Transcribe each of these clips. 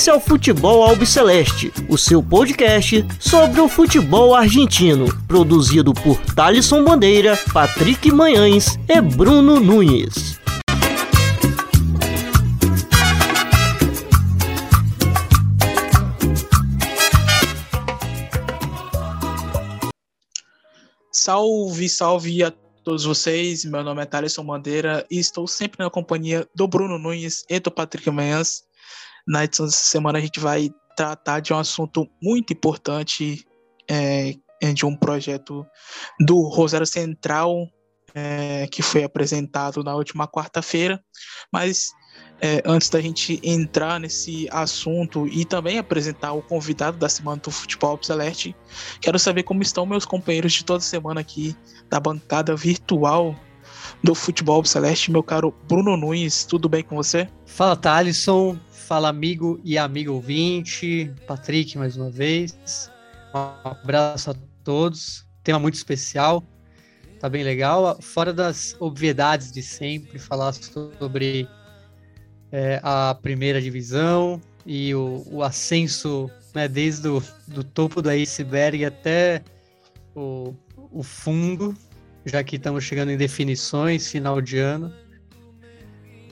Esse é o Futebol Albiceleste, o seu podcast sobre o futebol argentino, produzido por Thalisson Bandeira, Patrick Manhães e Bruno Nunes. Salve, salve a todos vocês. Meu nome é Thaleson Bandeira e estou sempre na companhia do Bruno Nunes e do Patrick Manhãs. Na edição dessa semana a gente vai tratar de um assunto muito importante, é, é de um projeto do Rosário Central, é, que foi apresentado na última quarta-feira. Mas é, antes da gente entrar nesse assunto e também apresentar o convidado da semana do Futebol Celeste, quero saber como estão meus companheiros de toda semana aqui da bancada virtual do Futebol Celeste, meu caro Bruno Nunes, tudo bem com você? Fala, Thalisson, fala amigo e amigo ouvinte, Patrick mais uma vez, um abraço a todos, tema muito especial, tá bem legal, fora das obviedades de sempre, falar sobre é, a primeira divisão e o, o ascenso né, desde o do topo do iceberg até o, o fundo, já que estamos chegando em definições, final de ano.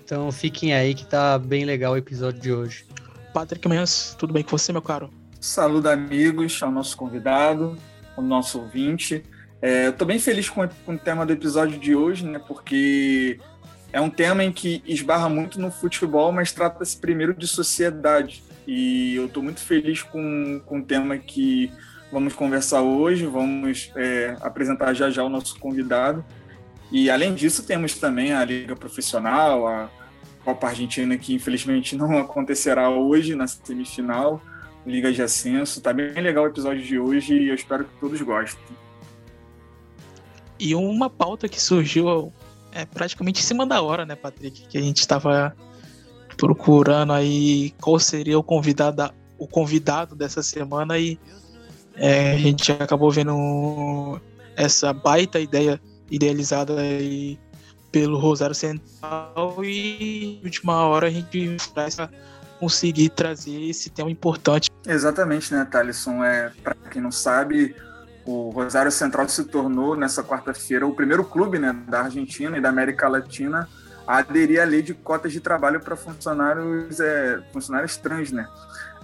Então fiquem aí que tá bem legal o episódio de hoje. Patrick Mendes, tudo bem com você, meu caro? Saludo amigos, ao nosso convidado, ao nosso ouvinte. É, eu tô bem feliz com, com o tema do episódio de hoje, né? Porque é um tema em que esbarra muito no futebol, mas trata-se primeiro de sociedade. E eu estou muito feliz com, com o tema que vamos conversar hoje, vamos é, apresentar já já o nosso convidado. E além disso, temos também a Liga Profissional, a Copa Argentina, que infelizmente não acontecerá hoje na semifinal, Liga de Ascenso. Tá bem legal o episódio de hoje e eu espero que todos gostem. E uma pauta que surgiu é praticamente em cima da hora, né, Patrick? Que a gente estava procurando aí qual seria o convidado, o convidado dessa semana e é, a gente acabou vendo essa baita ideia idealizada aí pelo Rosário Central e última hora a gente vai conseguir trazer esse tema importante. Exatamente, né, Thalisson? É, para quem não sabe, o Rosário Central se tornou, nessa quarta-feira, o primeiro clube né, da Argentina e da América Latina a aderir à lei de cotas de trabalho para funcionários, é, funcionários trans. Né?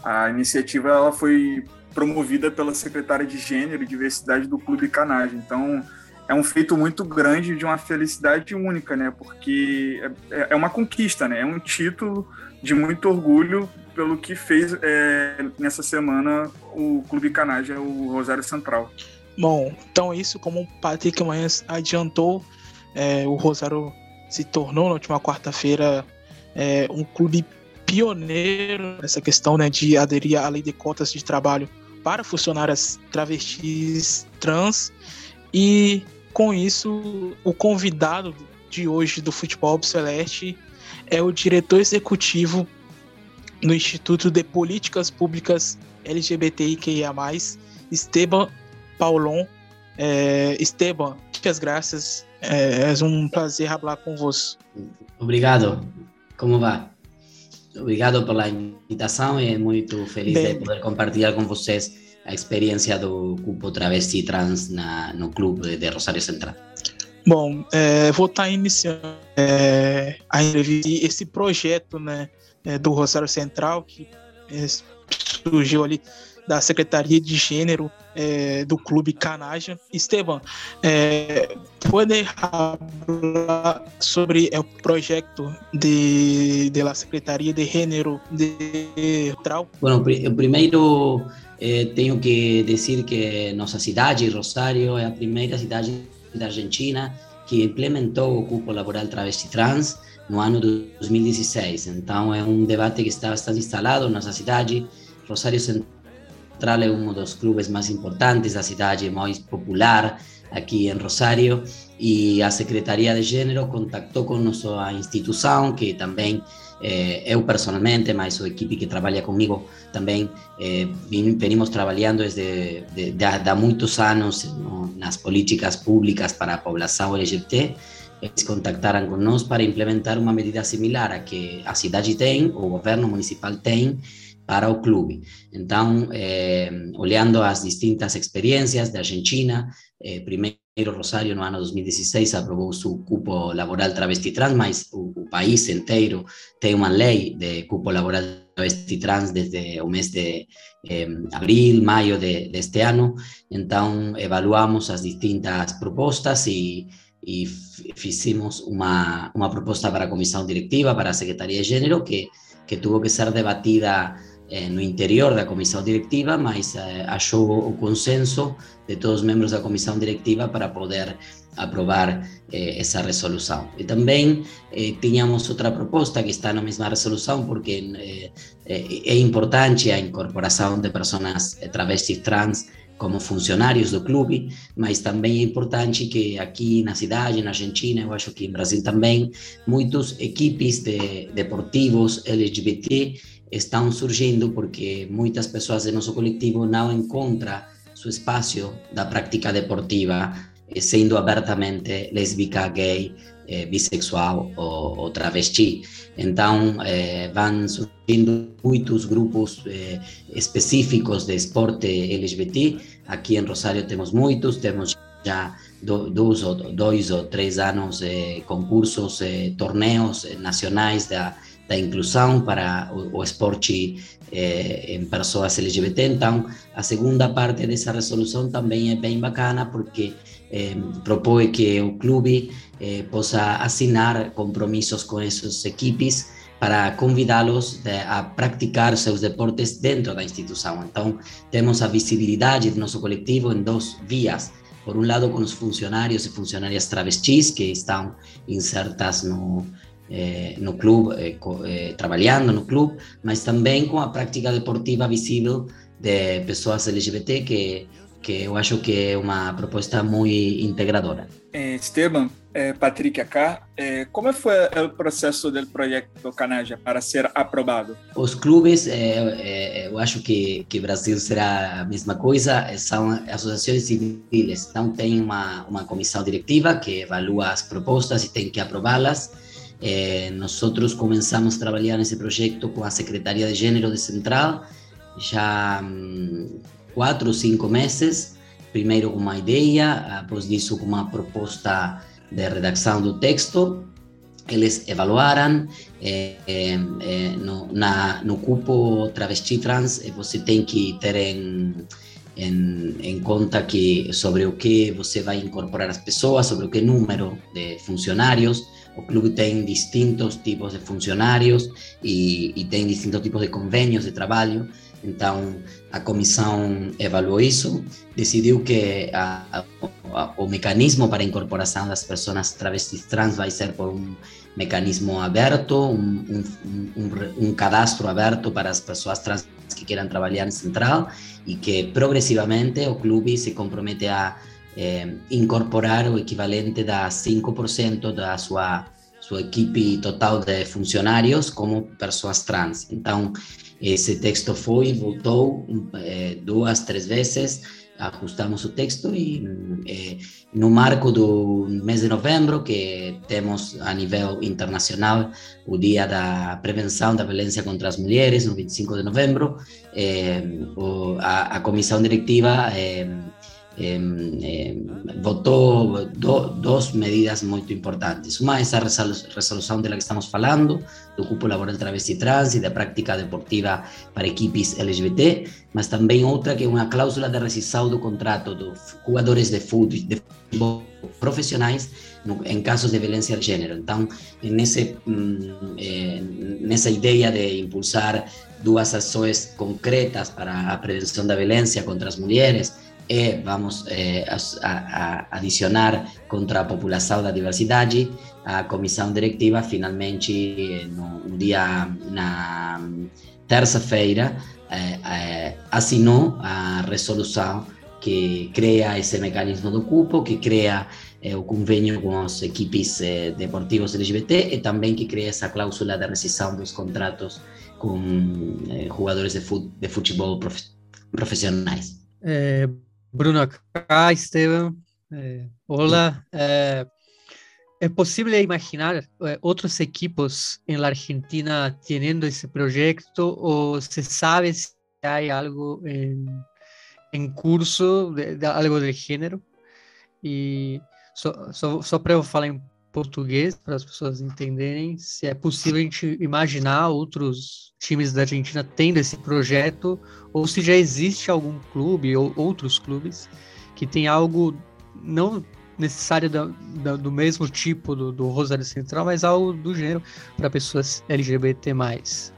A iniciativa ela foi promovida pela secretária de Gênero e Diversidade do Clube Canagem. Então, é um feito muito grande de uma felicidade única, né? Porque é, é uma conquista, né? É um título de muito orgulho pelo que fez é, nessa semana o Clube Canagem, o Rosário Central. Bom, então isso, como o Patrick Manhãs adiantou, é, o Rosário se tornou na última quarta-feira é, um clube pioneiro nessa questão né, de aderir à lei de cotas de trabalho para funcionárias travestis trans. E com isso, o convidado de hoje do Futebol Celeste é o diretor executivo no Instituto de Políticas Públicas LGBTIQIA+, Esteban Paulon. É, Esteban, muitas graças. É, é um prazer falar com você. Obrigado. Como vai? Obrigado pela invitação e muito feliz Bem, de poder compartilhar com vocês a experiência do grupo travesti trans na, no clube de Rosário Central. Bom, é, vou estar iniciando é, a entrevista, esse projeto né, é, do Rosário Central, que é, surgiu ali da Secretaria de Gênero do Clube Canaja. Esteban, eh, pode falar sobre o projeto de, de la Secretaria de Gênero de Trau? Bueno, primeiro eh, tenho que dizer que nossa cidade, Rosário, é a primeira cidade da Argentina que implementou o cupo laboral travesti trans no ano de 2016. Então é um debate que está bastante instalado nossa cidade. Rosário Central é um dos clubes mais importantes da cidade, mais popular aqui em Rosário, e a Secretaria de Gênero contactou com nossa instituição, que também eh, eu personalmente, mas a equipe que trabalha comigo também, eh, venimos trabalhando desde de, de, de, muitos anos no, nas políticas públicas para a população LGBT. Eles contactaram conosco para implementar uma medida similar a que a cidade tem, o governo municipal tem, para o clube. Então, eh, olhando as distintas experiências da Argentina, eh, primeiro Rosário no ano 2016 aprovou seu cupo laboral travesti trans, mas o, o país inteiro tem uma lei de cupo laboral travesti trans desde o mês de eh, abril, maio de, deste ano. Então, evaluamos as distintas propostas e e fizemos uma, uma proposta para a comissão diretiva, para a Secretaria de Gênero, que, que teve que ser debatida no interior da comissão diretiva, mas eh, achou o consenso de todos os membros da comissão diretiva para poder aprovar eh, essa resolução. E também eh, tínhamos outra proposta que está na mesma resolução, porque eh, eh, é importante a incorporação de pessoas travestis trans como funcionários do clube, mas também é importante que aqui na cidade, na Argentina, eu acho que em Brasil também, muitas equipes de deportivos LGBT estão surgindo porque muitas pessoas do nosso coletivo não encontram seu espaço da prática deportiva, eh, sendo abertamente lésbica, gay, eh, bissexual ou, ou, travesti. Então, eh, vão surgindo muitos grupos eh, específicos de esporte LGBT. Aqui em Rosário temos muitos, temos já dois dois ou três anos eh, concursos, eh, torneios nacionais da, da inclusão para o, o esporte eh, em pessoas LGBT. Então, a segunda parte dessa resolução também é bem bacana, porque eh, propõe que o clube eh, possa assinar compromissos com essas equipes para convidá-los a praticar seus deportes dentro da instituição. Então, temos a visibilidade do nosso coletivo em duas vias. Por um lado, com os funcionários e funcionárias travestis que estão insertas no, eh, no clube, eh, eh, trabalhando no clube, mas também com a prática deportiva visível de pessoas LGBT que que eu acho que é uma proposta muito integradora. Esteban, eh, Patrick acá, eh, como foi o processo do projeto Canaja para ser aprovado? Os clubes, eh, eu acho que que Brasil será a mesma coisa, são associações civis, então tem uma uma comissão diretiva que evalua as propostas e tem que aprová-las. Eh, nosotros comenzamos a trabajar nesse projeto com a Secretaria de Gênero de Central já hum, quatro ou cinco meses, primeiro com uma ideia, após disso com uma proposta de redação do texto, eles evaluaram, eh, eh, no, na, no cupo travesti trans você tem que ter em, em, em, conta que sobre o que você vai incorporar as pessoas, sobre o que número de funcionários, o clube tem distintos tipos de funcionários e, e tem distintos tipos de convênios de trabalho, então, a comissão avaliou isso, decidiu que a, a, o mecanismo para a incorporação das pessoas travestis trans vai ser por um mecanismo aberto, um, um, um, um cadastro aberto para as pessoas trans que queiram trabalhar em central e que progressivamente o clube se compromete a eh, incorporar o equivalente da 5% da sua sua equipe total de funcionários como pessoas trans. Então, esse texto foi, voltou é, duas, três vezes, ajustamos o texto e é, no marco do mês de novembro, que temos a nível internacional o Dia da Prevenção da Violência contra as Mulheres, no 25 de novembro, é, o, a, a, comissão diretiva votou do, duas medidas muito importantes. Uma é essa resolução da que estamos falando, do cupo laboral travesti trans e da prática deportiva para equipes LGBT, mas também outra que é uma cláusula de rescisão do contrato dos jogadores de futebol profissionais em casos de violência de gênero. Então, nesse, eh, nessa ideia de impulsar duas ações concretas para a prevenção da violência contra as mulheres, e vamos eh, a, a, adicionar contra a população da diversidade, a comissão diretiva finalmente no um dia na terça-feira eh, eh, assinou a resolução que cria esse mecanismo do cupo, que cria o convênio com as equipes deportivas LGBT e também que cria essa cláusula de rescisão dos contratos com jogadores de, fut de futebol prof profissionais. É, Bruno acá, Esteban. É, olá. É, ¿Es posible imaginar eh, otros equipos en la Argentina teniendo ese proyecto o se sabe si hay algo en, en curso, de, algo del género? E só, só, só para eu falar em português, para as pessoas entenderem, se é possível a gente imaginar outros times da Argentina tendo esse projeto, ou se já existe algum clube ou outros clubes que tem algo não necessário da, da, do mesmo tipo do, do Rosário Central, mas algo do gênero para pessoas LGBT+.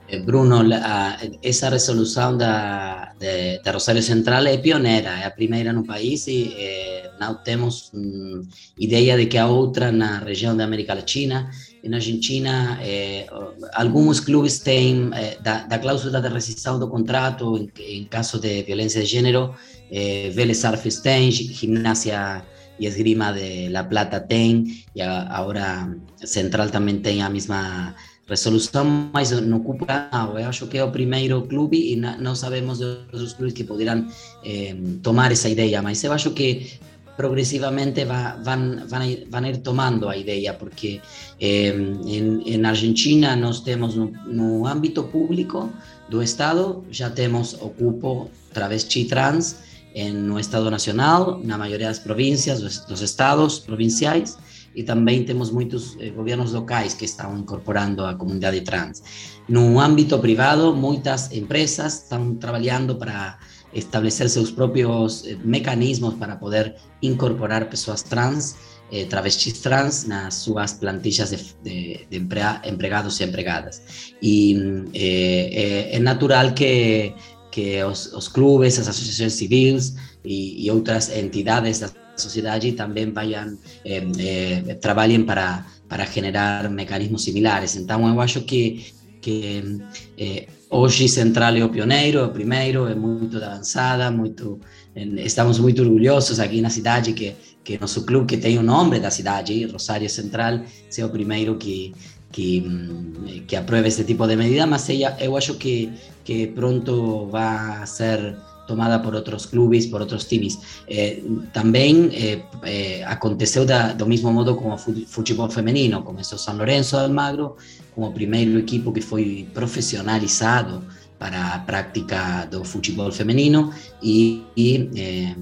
Eh, Bruno, la, essa resolução da, de, da Rosário Central é pioneira, é a primeira no país e eh, não temos hum, ideia de que há outra na região da América Latina. Na Argentina, eh, alguns clubes têm, eh, da, da, cláusula de rescisão do contrato em, em caso de violência de gênero, eh, Vélez Arfis tem, Gimnasia y Esgrima de La Plata tem, y ahora Central también tem a misma resolución, mas no ocupa, eu acho que é o primeiro clube e não sabemos de outros clubes que pudieran eh, tomar esa idea, mas eu acho que progresivamente va, van, van, a ir, a ir tomando a idea, porque eh, en, en, Argentina nós temos no, no ámbito público do Estado, já temos ocupo travesti trans, no Estado Nacional, na maioria das províncias, dos, estados provinciais, e também temos muitos eh, governos locais que estão incorporando a comunidade trans. No âmbito privado, muitas empresas estão trabalhando para estabelecer seus próprios eh, mecanismos para poder incorporar pessoas trans, eh, travestis trans, nas suas plantillas de, de, de empregados e empregadas. E eh, é natural que que os, os clubes, as associações civis e, e outras entidades da sociedade também vayan, eh, eh, para, para generar mecanismos similares. Então, eu acho que, que eh, hoje Central é o pioneiro, é o primeiro, é muito avançada, muito, estamos muito orgulhosos aqui na cidade que, que nosso clube, que tem o nome da cidade, Rosário Central, seja o primeiro que, que, mm, que apruebe este tipo de medida, mas eu acho que, que pronto va a ser tomada por outros clubes, por outros times. Eh, também eh, eh, aconteceu da, do mesmo modo com o futebol feminino. Começou São Lourenço Almagro como o primeiro equipo que foi profissionalizado para a prática do futebol feminino e, e eh,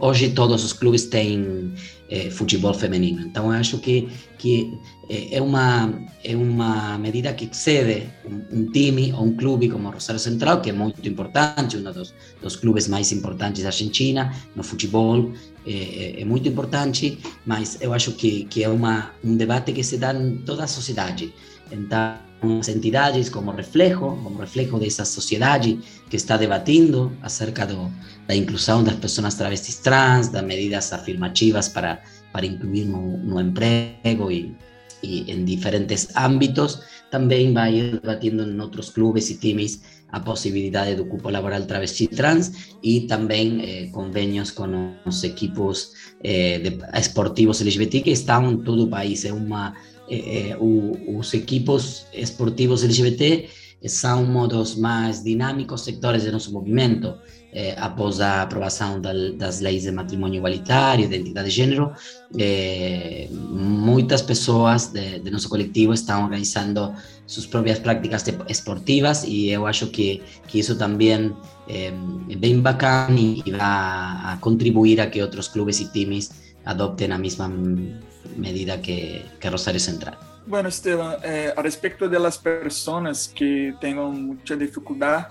hoje todos os clubes têm eh, futebol feminino. Então, eu acho que, que eh, é, uma, é uma medida que excede um, um, time ou um clube como Rosário Central, que é muito importante, um dos, dos clubes mais importantes da Argentina no futebol, é, é, muito importante, mas eu acho que, que é uma, um debate que se dá em toda a sociedade. Então, as entidades como reflejo, como reflejo dessa sociedade que está debatindo acerca do, da inclusão das pessoas travestis trans, das medidas afirmativas para, para incluir no, no emprego e, e em diferentes âmbitos, também vai debatindo em outros clubes e times a possibilidade do cupo laboral travesti trans e também eh, convênios com os equipos eh, de, esportivos LGBT que estão em todo o país. É uma eh, os equipos esportivos LGBT são um dos mais dinâmicos sectores do nosso movimento. Eh, após a aprovação da, das leis de matrimônio igualitário, identidade de gênero, eh, muitas pessoas de, de, nosso coletivo estão organizando suas próprias práticas esportivas e eu acho que, que isso também é bem bacana e vai contribuir a que outros clubes e times adopten a misma medida que, que Rosario Central. Bueno, Esteban, eh, a respecto de las personas que tengan mucha dificultad,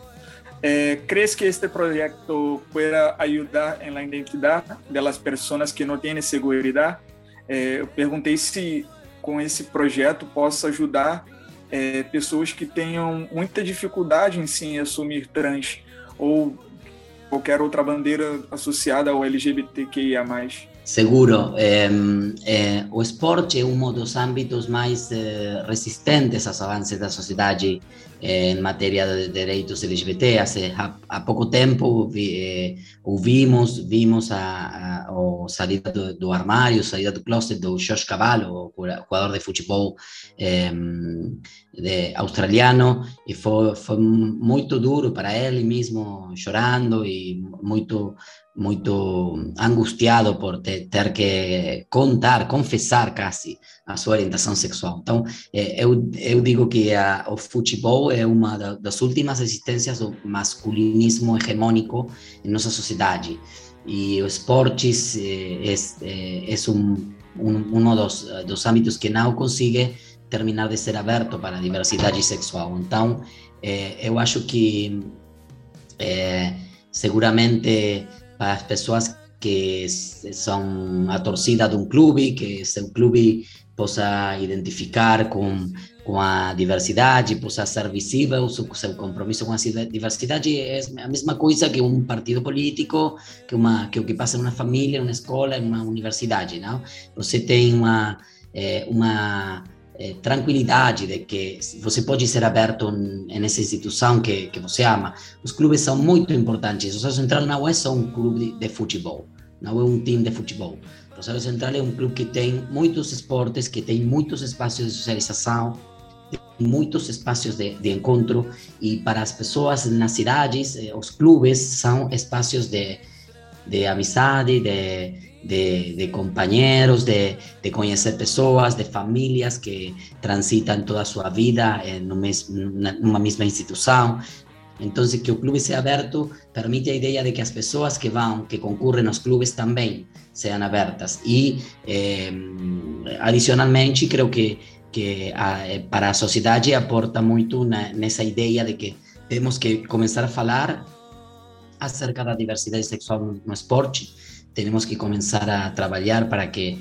eh, ¿crees que este proyecto pueda ayudar en la identidad de las personas que no tienen seguridad? Eh, perguntei se com esse projeto possa ajudar é, pessoas que tenham muita dificuldade em si assumir trans ou qualquer outra bandeira associada ao LGBTQIA+. Seguro, eh, eh, o esporte é um dos âmbitos mais eh, resistentes aos avanços da sociedade eh, em matéria de direitos LGBT. Há, há pouco tempo vi, eh, ouvimos, vimos a, a, a saída do, do, armário, saída do closet do Josh Cavallo, o jogador de futebol eh, de, australiano, e foi, foi muito duro para ele mesmo, chorando e muito muito angustiado por ter, ter, que contar, confessar quase a sua orientação sexual. Então, é, eu, eu digo que a, o futebol é uma das últimas resistências do masculinismo hegemônico em nossa sociedade. E o esportes é, é, é um, um, um dos, dos âmbitos que não consegue terminar de ser aberto para a diversidade sexual. Então, é, eu acho que é, seguramente as pessoas que são a torcida de um clube, que seu clube possa identificar com, com a diversidade, possa ser visível, o seu compromisso com a diversidade é a mesma coisa que um partido político, que, uma, que o que passa em uma família, uma escola, em uma universidade. Não? Você tem uma, é, uma é, tranquilidade de que você pode ser aberto nessa instituição que, que você ama. Os clubes são muito importantes. O Rosário Central não é só um clube de, futebol, não é um time de futebol. O Rosário Central é um clube que tem muitos esportes, que tem muitos espaços de socialização, muitos espaços de, de encontro e para as pessoas nas cidades, eh, os clubes são espaços de, de amizade, de de, de compañeros, de, de, conocer personas, de familias que transitan toda su vida en una misma institución. Entonces, que el club sea abierto permite la idea de que las personas que van, que concurren a los clubes también sean abiertas. Y eh, adicionalmente, creo que, que a, para la sociedad aporta mucho en esa idea de que tenemos que comenzar a hablar acerca de la diversidad sexual no esporte tenemos que comenzar a trabajar para que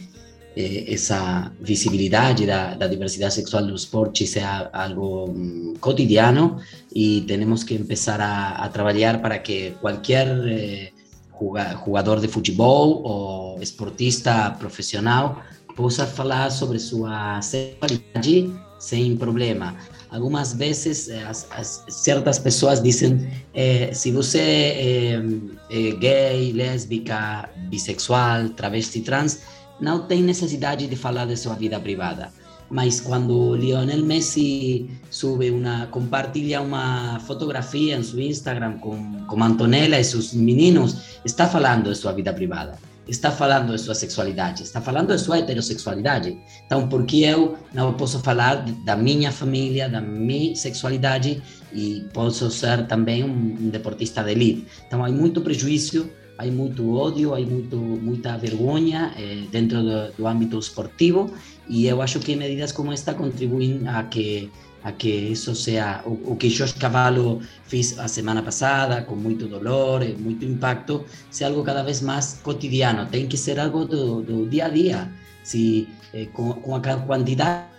eh, esa visibilidad de la diversidad sexual los esporte sea algo um, cotidiano y tenemos que empezar a, a trabajar para que cualquier eh, jugador de fútbol o esportista profesional pueda hablar sobre su sexualidad sin problema. Algumas vezes eh, as, as, certas pessoas dizem eh, se você é, é, gay, lésbica, bissexual, travesti, trans, não tem necessidade de falar de sua vida privada. Mas quando Lionel Messi sube uma, compartilha uma fotografia em seu Instagram com, com Antonella e seus meninos, está falando de sua vida privada está falando de sua sexualidade, está falando de sua heterossexualidade. Então, por que eu não posso falar da minha família, da minha sexualidade e posso ser também um, deportista de elite? Então, há muito prejuízo, há muito ódio, há muito, muita vergonha eh, dentro do, do âmbito esportivo e eu acho que medidas como esta contribuem a que a que isso seja o, o que Jorge Cavallo fez a semana passada, com muito dolor, e muito impacto, seja algo cada vez mais cotidiano. Tem que ser algo do, do dia a dia. Se, eh, com, com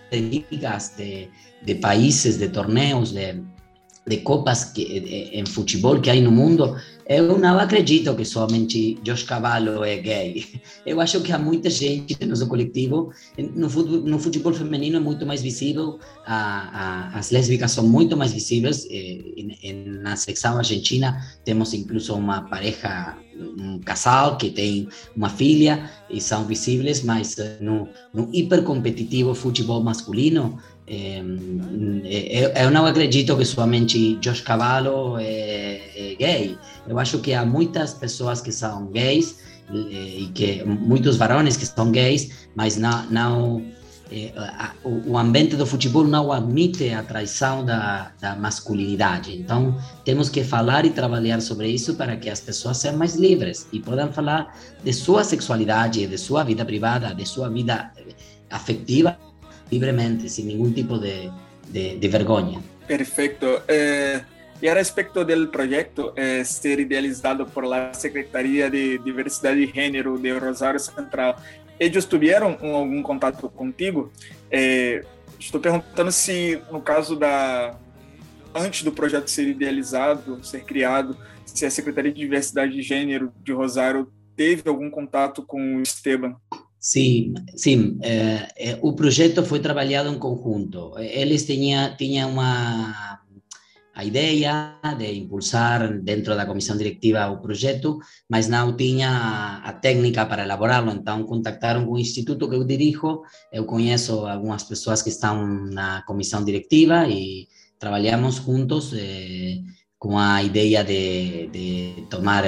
de ligas, de, de países, de torneios, de, de copas que, em futebol que há no mundo, eu não acredito que somente Josh Cavallo é gay. Eu acho que há muita gente no nosso coletivo. No futebol, no futebol feminino é muito mais visível, a, a, as lésbicas são muito mais visíveis. Eh, na secção argentina temos incluso uma pareja, um casal que tem uma filha e são visíveis, mas eh, no, no hipercompetitivo futebol masculino eu, eu não acredito que somente Josh Cavallo é, é, gay. Eu acho que há muitas pessoas que são gays e que muitos varões que são gays, mas não, não o ambiente do futebol não admite a traição da, da masculinidade. Então, temos que falar e trabalhar sobre isso para que as pessoas sejam mais livres e possam falar de sua sexualidade, de sua vida privada, de sua vida afetiva libremente, sin ningún tipo de, de, de vergüenza. Perfecto. Eh, y a respecto del proyecto, eh, ser idealizado por la Secretaría de Diversidad y Género de Rosario Central, ellos tuvieron algum contato contigo? É, estou perguntando se, no caso da. Antes do projeto ser idealizado, ser criado, se a Secretaria de Diversidade e Gênero de Rosário teve algum contato com o Esteban? Sí, eh, eh, o proyecto fue trabajado en conjunto. Eles tinha, tinha uma a ideia de impulsar dentro da comissão diretiva o projeto, mas não tinha a técnica para elaborá-lo, então contactaram com o instituto que eu dirijo, eu conheço algumas pessoas que estão na comissão diretiva e trabalhamos juntos eh, com a ideia de, de tomar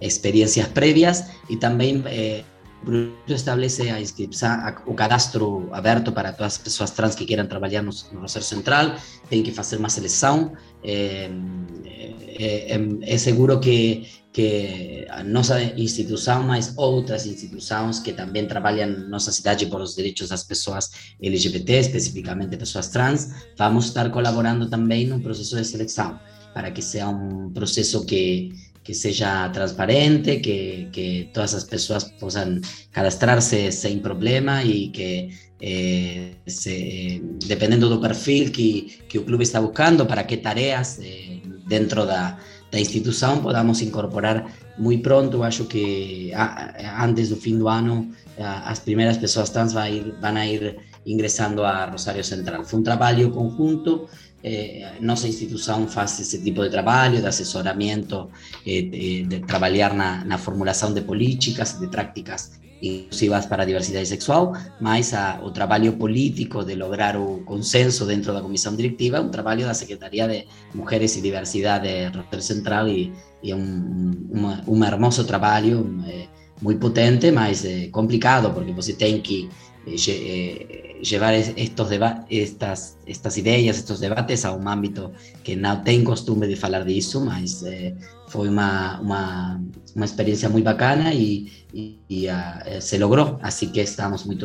experiencias previas y también eh, establece a inscripción, o cadastro aberto para todas as pessoas trans que queiram trabalhar no, no Rosário Central, tem que fazer uma seleção. É, é, é seguro que, que a nossa instituição, mas outras instituições que também trabalham na nossa cidade por os direitos das pessoas LGBT, especificamente pessoas trans, vamos estar colaborando também no processo de seleção, para que seja um processo que que sea transparente, que, que todas las personas puedan cadastrarse sin problema y que eh, se, dependiendo del perfil que, que el club está buscando, para qué tareas eh, dentro de la institución podamos incorporar muy pronto, acho que antes del fin de año las primeras personas trans van a ir, van a ir ingresando a Rosario Central. Fue un trabajo conjunto, eh, nossa instituição faz esse tipo de trabalho, de assessoramento, eh, de, de trabalhar na, formulação de políticas, de práticas inclusivas para a diversidade sexual, mas a, o trabalho político de lograr o consenso dentro da comissão diretiva é um trabalho da Secretaria de Mulheres e Diversidade Central e, é um, um hermoso trabalho, é, muito potente, mas é complicado, porque você tem que eh, llevar estos estas, estas ideas, estos debates a un ámbito que no tengo costumbre de hablar de eso, mas eh, fue una, una, una, experiencia muy bacana y, y, y uh, se logró, así que estamos muy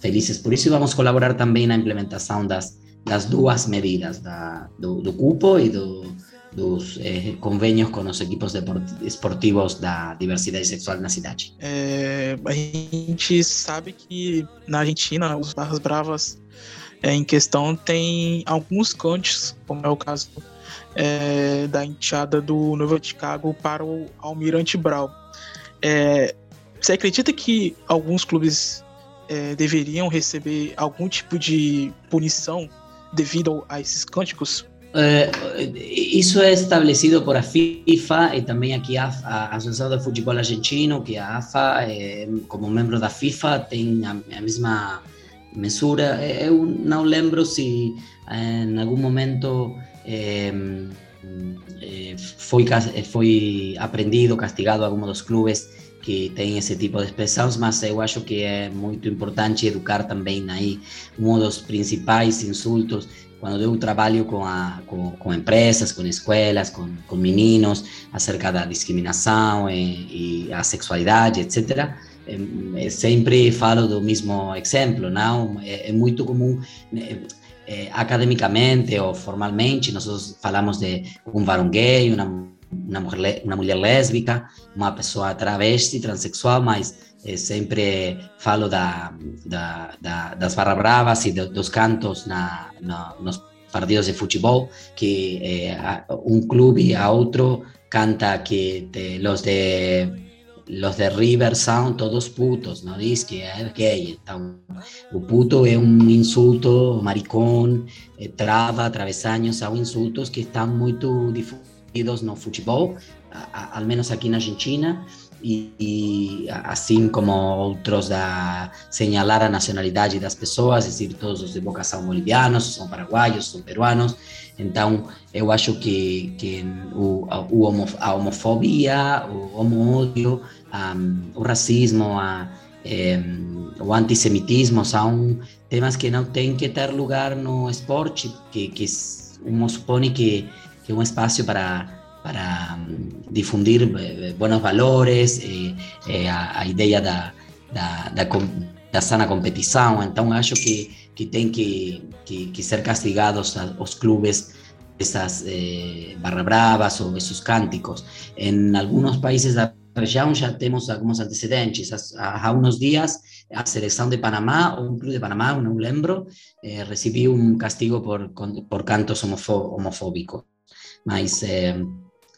felices por eso y vamos a colaborar también en la implementación das, das duas medidas, da, do cupo y do, dos eh, convênios com os equipos esportivos da diversidade sexual na cidade. É, a gente sabe que na Argentina, os Barras Bravas é, em questão tem alguns cantos, como é o caso é, da enteada do Novo Chicago para o Almirante Brau. Você acredita que alguns clubes deveriam receber algum tipo de punição devido a esses cânticos? Eh, eso es establecido por la FIFA y también aquí a, a Asociación de Fútbol Argentino, que a AFA, eh, como miembro de la FIFA, tiene la misma mesura. Eh, eu não lembro se en algún momento eh, foi, foi aprendido, castigado algunos dos clubes que tem esse tipo de expressões, mas eu acho que é muito importante educar também aí um dos principais insultos quando eu trabalho com, a, com, com empresas, com escolas, com, com meninos, acerca da discriminação e, e a sexualidade, etc., é, sempre falo do mesmo exemplo, não? É, é muito comum, academicamente ou formalmente, nós falamos de um varão gay, uma, uma, mulher, uma mulher lésbica, uma pessoa travesti, transexual, mas eh, sempre falo da, da, da, das barra bravas e do, dos cantos na, na, nos partidos de futebol, que eh, um clube a outro canta que te, los de los de River são todos putos, não diz que é gay. Então, o puto é um insulto, maricón, eh, trava, travesaños, são insultos que estão muito difundidos no futebol, al menos aqui na Argentina. E, assim como outros da señalar a nacionalidade das pessoas, é decir, todos os de boca são bolivianos, são paraguaios, são peruanos. Então, eu acho que, que o, o homo, a homofobia, o homo-ódio, um, o racismo, a, um, o antissemitismo são temas que não têm que ter lugar no esporte, que, que um supõe que, que é um espaço para para difundir eh, buenos valores, eh, eh, a, ideia da, da, da, da, sana competição. Então, acho que, que tem que, que, que ser castigados os clubes essas eh, barra bravas ou esses cânticos. Em alguns países da região já temos alguns antecedentes. Há, há uns dias, a seleção de Panamá, ou um clube de Panamá, não lembro, eh, recebeu um castigo por, por cantos homofóbicos. Mas eh,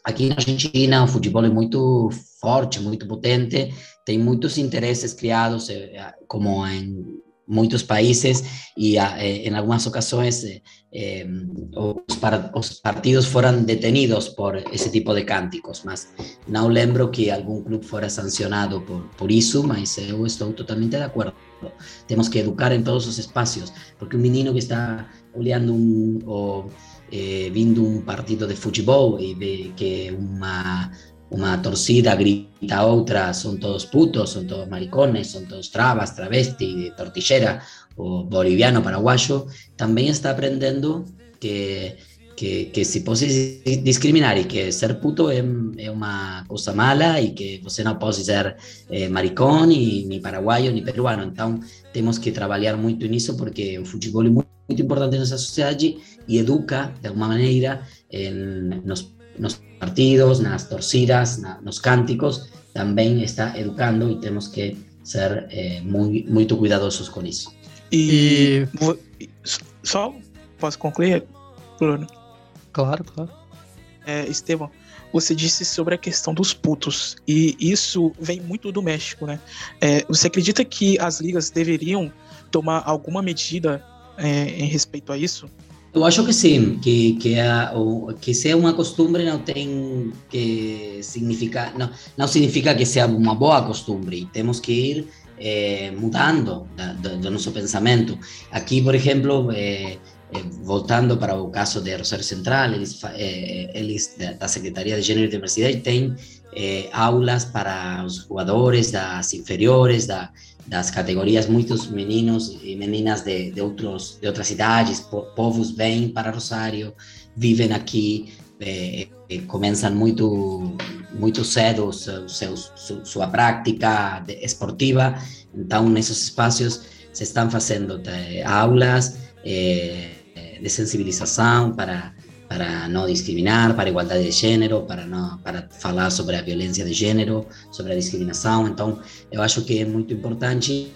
Aqui na Argentina, o futebol é muito forte, muito potente, tem muitos interesses criados, eh, eh, como em muitos países, e eh, em algumas ocasiões os, partidos foram detenidos por esse tipo de cânticos, mas não lembro que algum clube fora sancionado por, por isso, mas eu estou totalmente de acordo. Temos que educar em todos os espaços, porque um menino que está olhando um, o, eh, vindo um partido de futebol e vê que uma uma torcida grita a outra, são todos putos, são todos maricones, são todos travas, travesti, tortillera, o boliviano, paraguayo, também está aprendendo que que, que se pode discriminar e que ser puto é, é uma coisa mala e que você não pode ser é, maricón, ni, ni paraguaio, ni peruano. Então, temos que trabalhar muito nisso porque o futebol é muito, muito importante nessa sociedade e educa, de alguma maneira, en, nos, nos partidos, nas torcidas, na, nos cânticos, também está educando e temos que ser é, muito, muito cuidadosos com isso. E, e só posso concluir, Bruno? Claro, claro. É, Estevão, você disse sobre a questão dos putos, e isso vem muito do México, né? É, você acredita que as ligas deveriam tomar alguma medida é, em respeito a isso? Eu acho que sim, que que, a, o, que ser uma costumbre não tem que significar, não, não significa que seja uma boa costumbre. Temos que ir eh, mudando do nosso pensamento. Aqui, por exemplo, Eh, voltando para o caso de Rosario Central, eles, eles da Secretaria de Gênero e Diversidade têm eh, aulas para os jogadores das inferiores, da, das categorias, muitos meninos e meninas de, de, outros, de outras cidades, po, povos vêm para Rosário, vivem aqui, eh, eh, começam muito muito cedo sua prática esportiva, então nesses espaços se estão fazendo aulas, eh, de sensibilização para para não discriminar, para a igualdade de gênero, para não para falar sobre a violência de gênero, sobre a discriminação. Então, eu acho que é muito importante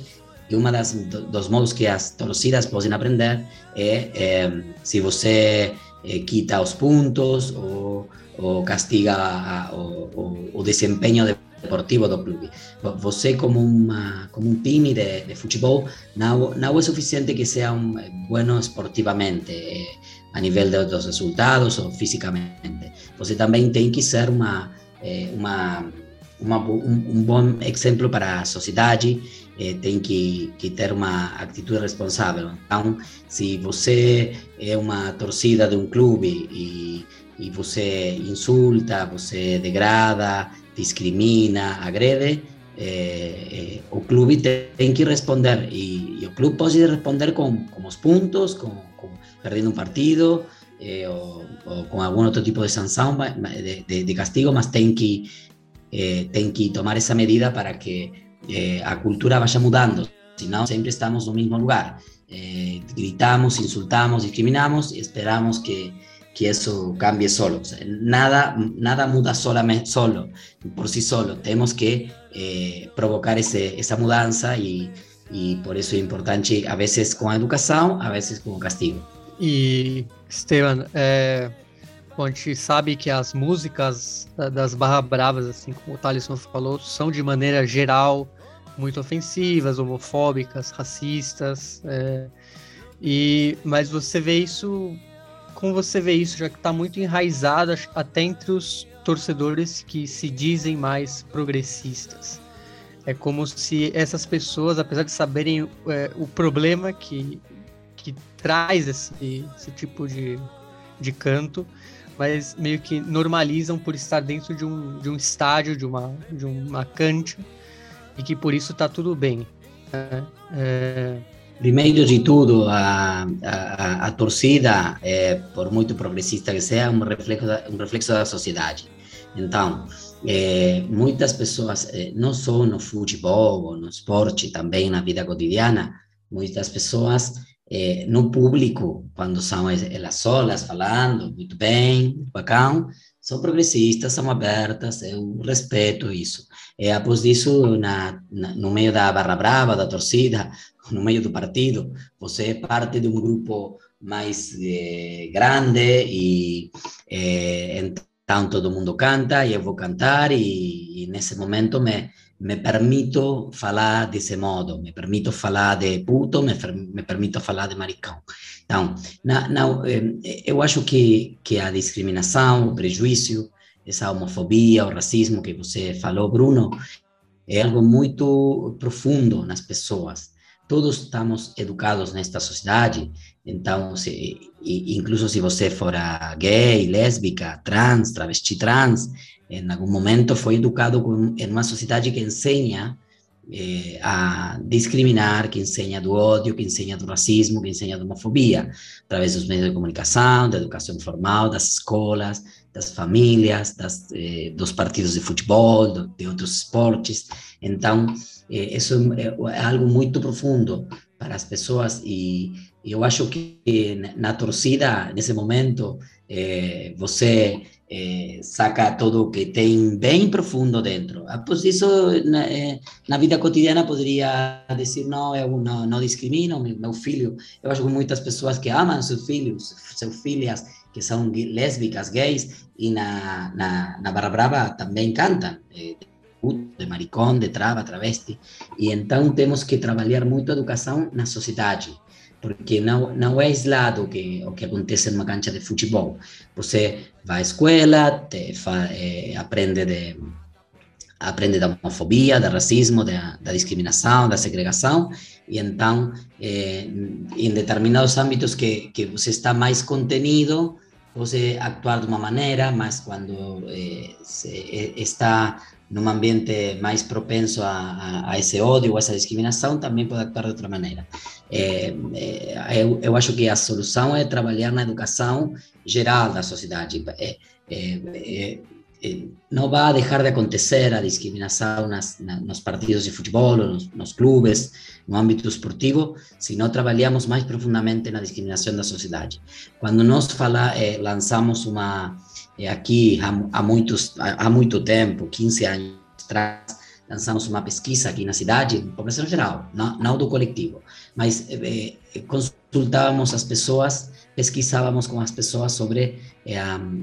e uma das dos modos que as torcidas podem aprender é, é se você é, quita os pontos ou, ou castiga a, o, o, desempenho de deportivo do clube. Você, como, uma, como um time de, de futebol, não, não é suficiente que seja um, bueno esportivamente, eh, a nível dos resultados ou fisicamente. Você também tem que ser uma, eh, uma, uma um, um, bom exemplo para a sociedade, eh, tem que, que ter uma atitude responsável. Então, se você é uma torcida de um clube e, e você insulta, você degrada, discrimina, agrede, eh, o clube tem que responder e, e, o clube pode responder com, com os pontos, com, com perdendo um partido eh, ou, ou, com algum outro tipo de sanção, de, de, de castigo, mas tem que eh, que tomar essa medida para que eh, cultura vaya mudando, senão sempre estamos no mesmo lugar. Eh, gritamos, insultamos, discriminamos e esperamos que que eso cambie solo. O sea, nada, nada muda solamente, solo, por sí solo. Tenemos que eh, provocar ese, esa mudança e, e por isso é importante, a vezes com a educação, a vezes com o castigo. E, Esteban, é, a gente sabe que as músicas das Barra Bravas, assim como o Thaleson falou, são de maneira geral muito ofensivas, homofóbicas, racistas, é, e, mas você vê isso como você vê isso, já que está muito enraizado até entre os torcedores que se dizem mais progressistas? É como se essas pessoas, apesar de saberem é, o problema que, que traz esse, esse tipo de, de canto, mas meio que normalizam por estar dentro de um, de um estádio, de uma, de uma cante, e que por isso está tudo bem. Né? É, Primeiro de tudo, a, a, a torcida, é, por muito progressista que seja, um reflexo um reflexo da sociedade. Então, é, muitas pessoas, é, não só no futebol no esporte, também na vida cotidiana, muitas pessoas é, no público, quando são elas solas falando, muito bem, bacana, são progressistas, são abertas, eu respeito isso. E após isso, na, na, no meio da barra brava, da torcida, no meio do partido, você é parte de um grupo mais eh, grande e eh, então todo mundo canta e eu vou cantar e, e nesse momento me, me permito falar desse modo, me permito falar de puto, me, me permito falar de maricão. Então, na, eh, eu acho que, que a discriminação, o prejuízo, essa homofobia, o racismo que você falou, Bruno, é algo muito profundo nas pessoas todos estamos educados nesta sociedade, então, se, incluso se você for gay, lésbica, trans, travesti trans, em algum momento foi educado em uma sociedade que ensina eh, a discriminar, que ensina do ódio, que ensina do racismo, que ensina da homofobia, através dos meios de comunicação, da educação formal, das escolas, das famílias, eh, dos partidos de futebol, de outros esportes. Então, eh, isso é, é algo muito profundo para as pessoas e eu acho que na torcida, nesse momento, eh, você eh, saca todo o que tem bem profundo dentro. Após isso, na, eh, na, vida cotidiana, poderia dizer: não, eu não, não discrimino meu, meu, filho. Eu acho que muitas pessoas que amam seus filhos, seus filhas, que são lésbicas, gays, e na, na, na Barra Brava também cantam. Eh, de maricón, de traba, travesti. E então temos que trabalhar muito a educação na sociedade porque não, não é aislado que, o que acontece numa cancha de futebol. Você vai à escola, te fa, é, aprende de aprende da homofobia, do racismo, da, da, discriminação, da segregação, e então, é, em determinados âmbitos que, que você está mais contenido, você actuar de uma maneira, mas quando é, está num ambiente mais propenso a, a, a, esse ódio ou essa discriminação, também pode actuar de outra maneira. É, é, eu, eu, acho que a solução é trabalhar na educação geral da sociedade. É, é, é não vai deixar de acontecer a discriminação nas, na, nos partidos de futebol, nos, nos clubes, no âmbito esportivo, se não trabalhamos mais profundamente na discriminação da sociedade. Quando nós fala, eh, lançamos uma aqui há, há, muitos, há, muito tempo, 15 anos atrás, lançamos uma pesquisa aqui na cidade, população geral, não, não do coletivo, mas eh, consultávamos as pessoas, pesquisávamos com as pessoas sobre eh,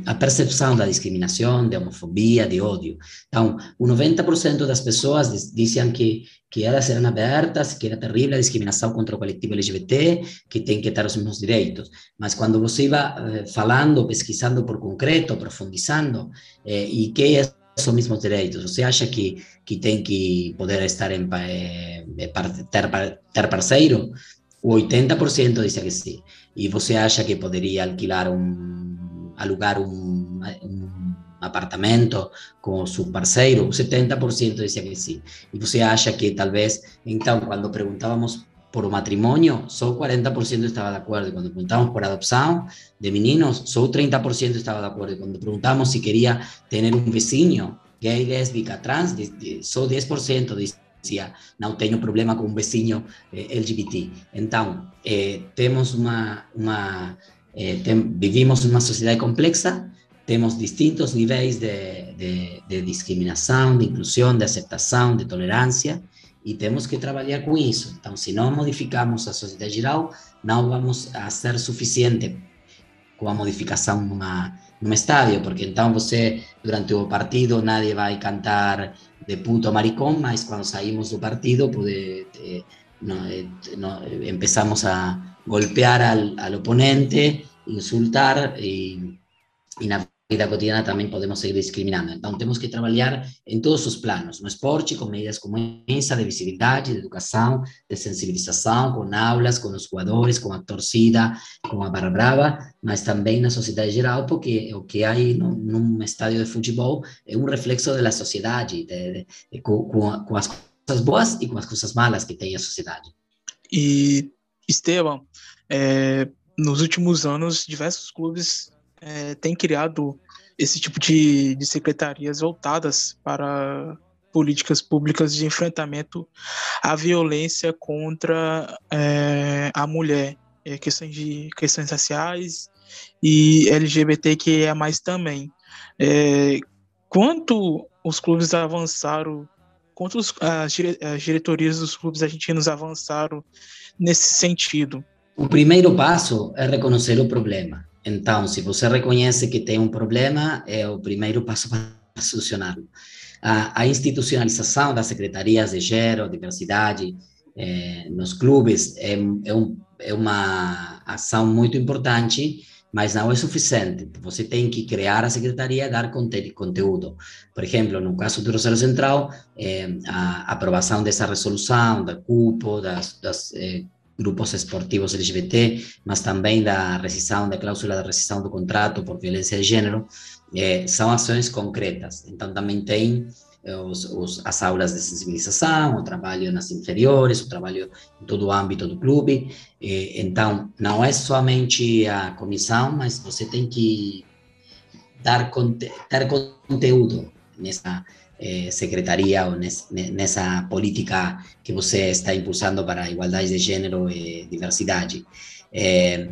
a percepção da discriminação, de homofobia, de ódio. Então, o 90% das pessoas diziam que que elas eram abertas, que era terrível a discriminação contra o coletivo LGBT, que tem que ter os mesmos direitos. Mas quando você iba eh, falando, pesquisando por concreto, profundizando, eh, e que é os mesmos direitos, você acha que, que tem que poder estar em, ter, ter parceiro? O 80% dizia que sim. E você acha que poderia alquilar um, alugar um, um apartamento com o seu parceiro, 70% dizia que sim. E você acha que talvez, então, quando perguntávamos por o matrimônio, só 40% estava de acordo. Quando perguntávamos por adopção de meninos, só 30% estava de acordo. Quando perguntávamos se queria ter um vizinho gay, lésbica, trans, só 10% dizia não tenho problema com um vizinho eh, LGBT. Então, eh, temos uma, uma eh, vivimos numa sociedade complexa temos distintos níveis de, de, de, discriminação, de inclusão, de aceitação, de tolerância, e temos que trabalhar com isso. Então, se não modificamos a sociedade geral, não vamos a ser suficiente com a modificação numa, num estádio, porque então você, durante o partido, nadie vai cantar de puto maricón, mas quando saímos do partido, pode, eh, no, eh, no, empezamos a golpear al, al oponente, insultar e, e na vida cotidiana também podemos seguir discriminando. Então, temos que trabalhar em todos os planos, no esporte, com medidas como essa, de visibilidade, de educação, de sensibilização, com aulas, com os jogadores, com a torcida, com a barra brava, mas também na sociedade geral, porque o que há no, num estádio de futebol é um reflexo da sociedade, de, de, de, com, com, as coisas boas e com as coisas malas que tem a sociedade. E, Esteban, é, nos últimos anos, diversos clubes é, tem criado esse tipo de, de secretarias voltadas para políticas públicas de enfrentamento à violência contra é, a mulher, é, questões de questões raciais e LGBT que é mais também. É, quanto os clubes avançaram, quanto as, as diretorias dos clubes argentinos avançaram nesse sentido? O primeiro passo é reconhecer o problema. Então, se você reconhece que tem um problema, é o primeiro passo para solucioná-lo. A, a, institucionalização das secretarias de gênero, diversidade é, nos clubes é, é, um, é uma ação muito importante, mas não é suficiente. Você tem que criar a secretaria e dar conte conteúdo. Por exemplo, no caso do Rosário Central, é, a aprovação dessa resolução, da cupo, das, das é, grupos esportivos LGBT, mas também da rescisão, da cláusula da rescisão do contrato por violência de gênero, é, são ações concretas. Então, também tem os, os, as aulas de sensibilização, o trabalho nas inferiores, o trabalho em todo o âmbito do clube. É, então, não é somente a comissão, mas você tem que dar, dar conteúdo nessa eh, secretaria ou nessa política que você está impulsando para a igualdade de gênero e diversidade. É,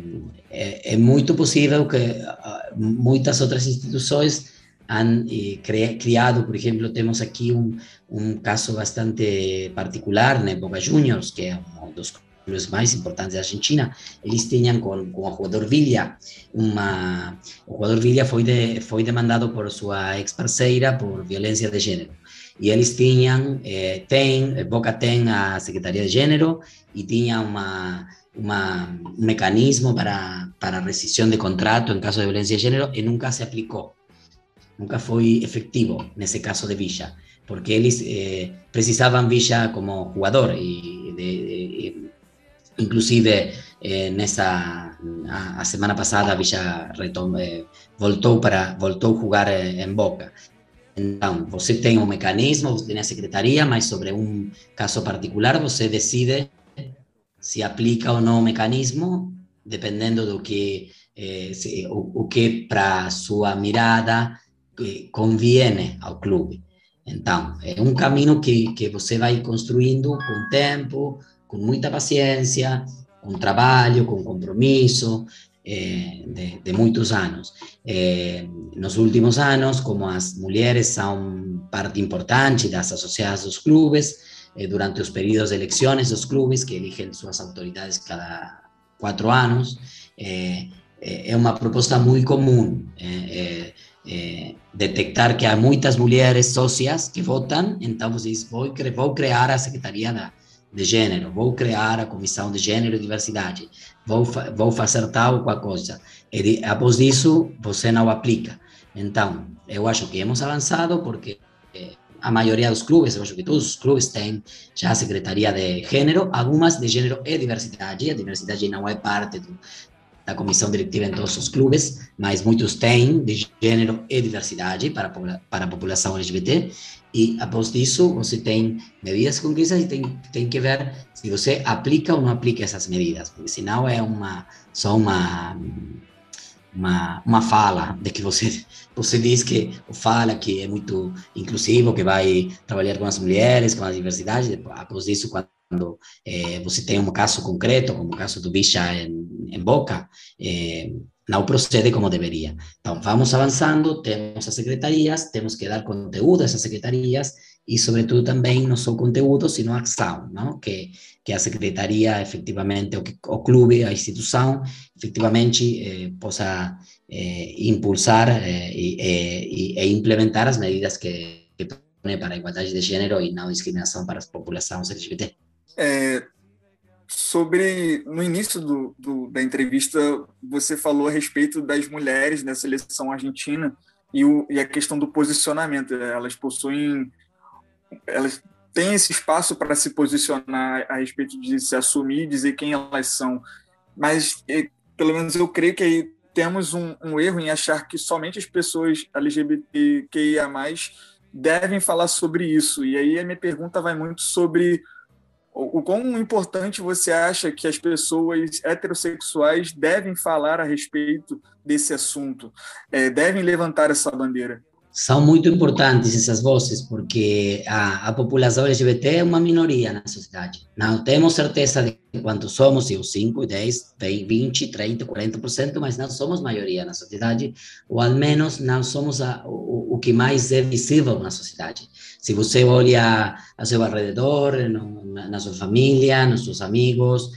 é, é muito possível que uh, muitas outras instituições han eh, criado, por exemplo, temos aqui um, um caso bastante particular, né, Boca Juniors, que é um dos clubes mais importantes da Argentina, eles tinham com, com o jogador Villa, uma, o jogador Villa foi, de, foi demandado por sua ex-parceira por violência de gênero. E eles tinham, eh, tem, Boca tem a Secretaria de Gênero e tinha uma, uma, um mecanismo para, para rescisão de contrato em caso de violência de gênero e nunca se aplicou. Nunca foi efectivo nesse caso de Villa, porque eles eh, Villa como jogador e de, inclusive eh, nessa a, a, semana passada Villa retom, eh, voltou para voltou a jogar eh, em Boca. Então, você tem um mecanismo, você tem a secretaria, mas sobre um caso particular você decide se aplica ou não o mecanismo, dependendo do que eh, o, o, que para sua mirada eh, conviene ao clube. Então, é um caminho que, que você vai construindo com tempo, com muita paciência, com trabalho, com compromisso, eh, de, de, muitos anos. Eh, nos últimos anos, como as mulheres são parte importante das associadas dos clubes, eh, durante os períodos de eleições dos clubes, que elegem suas autoridades cada quatro anos, é uma proposta muito comum. Detectar que há muitas mulheres sócias que votam, então você diz, vou, vou criar a Secretaria da, de gênero, vou criar a comissão de gênero e diversidade, vou, vou fazer tal qual coisa. E após isso, você não aplica. Então, eu acho que hemos avançado porque eh, a maioria dos clubes, eu acho que todos os clubes têm já a secretaria de gênero, algumas de gênero e diversidade. A diversidade não é parte do, da comissão diretiva em todos os clubes, mas muitos têm de gênero e diversidade para, para a população LGBT. E após isso, você tem medidas concretas e tem, tem que ver se você aplica ou não aplica essas medidas, porque senão é uma, só uma, uma, uma fala de que você, você diz que fala que é muito inclusivo, que vai trabalhar com as mulheres, com a diversidade, após isso, quando quando eh, você tem um caso concreto, como o caso do Bicha em, em Boca, eh, não procede como deveria. Então, vamos avançando, temos as secretarias, temos que dar conteúdo a essas secretarias e, sobretudo, também não só conteúdo, sino ação, não? Que, que a secretaria, efetivamente, o, o clube, a instituição, efetivamente, eh, possa eh, impulsar eh, e, e, e, implementar as medidas que, que para a igualdade de gênero e não discriminação para as populações LGBT. É, sobre no início do, do, da entrevista você falou a respeito das mulheres da seleção argentina e, o, e a questão do posicionamento. Elas possuem, elas têm esse espaço para se posicionar a respeito de se assumir, dizer quem elas são. Mas pelo menos eu creio que aí temos um, um erro em achar que somente as pessoas LGBTQIA+ devem falar sobre isso. E aí a minha pergunta vai muito sobre o, quão importante você acha que as pessoas heterossexuais devem falar a respeito desse assunto, é, devem levantar essa bandeira? São muito importantes essas vozes, porque a, a população LGBT é uma minoria na sociedade. Não temos certeza de quantos somos, se os 5, 10, 20, 30, 40%, mas não somos maioria na sociedade, ou ao menos não somos a, o, o que mais é visível na sociedade. Se você olha a seu alrededor, no, na, na, sua família, nos seus amigos,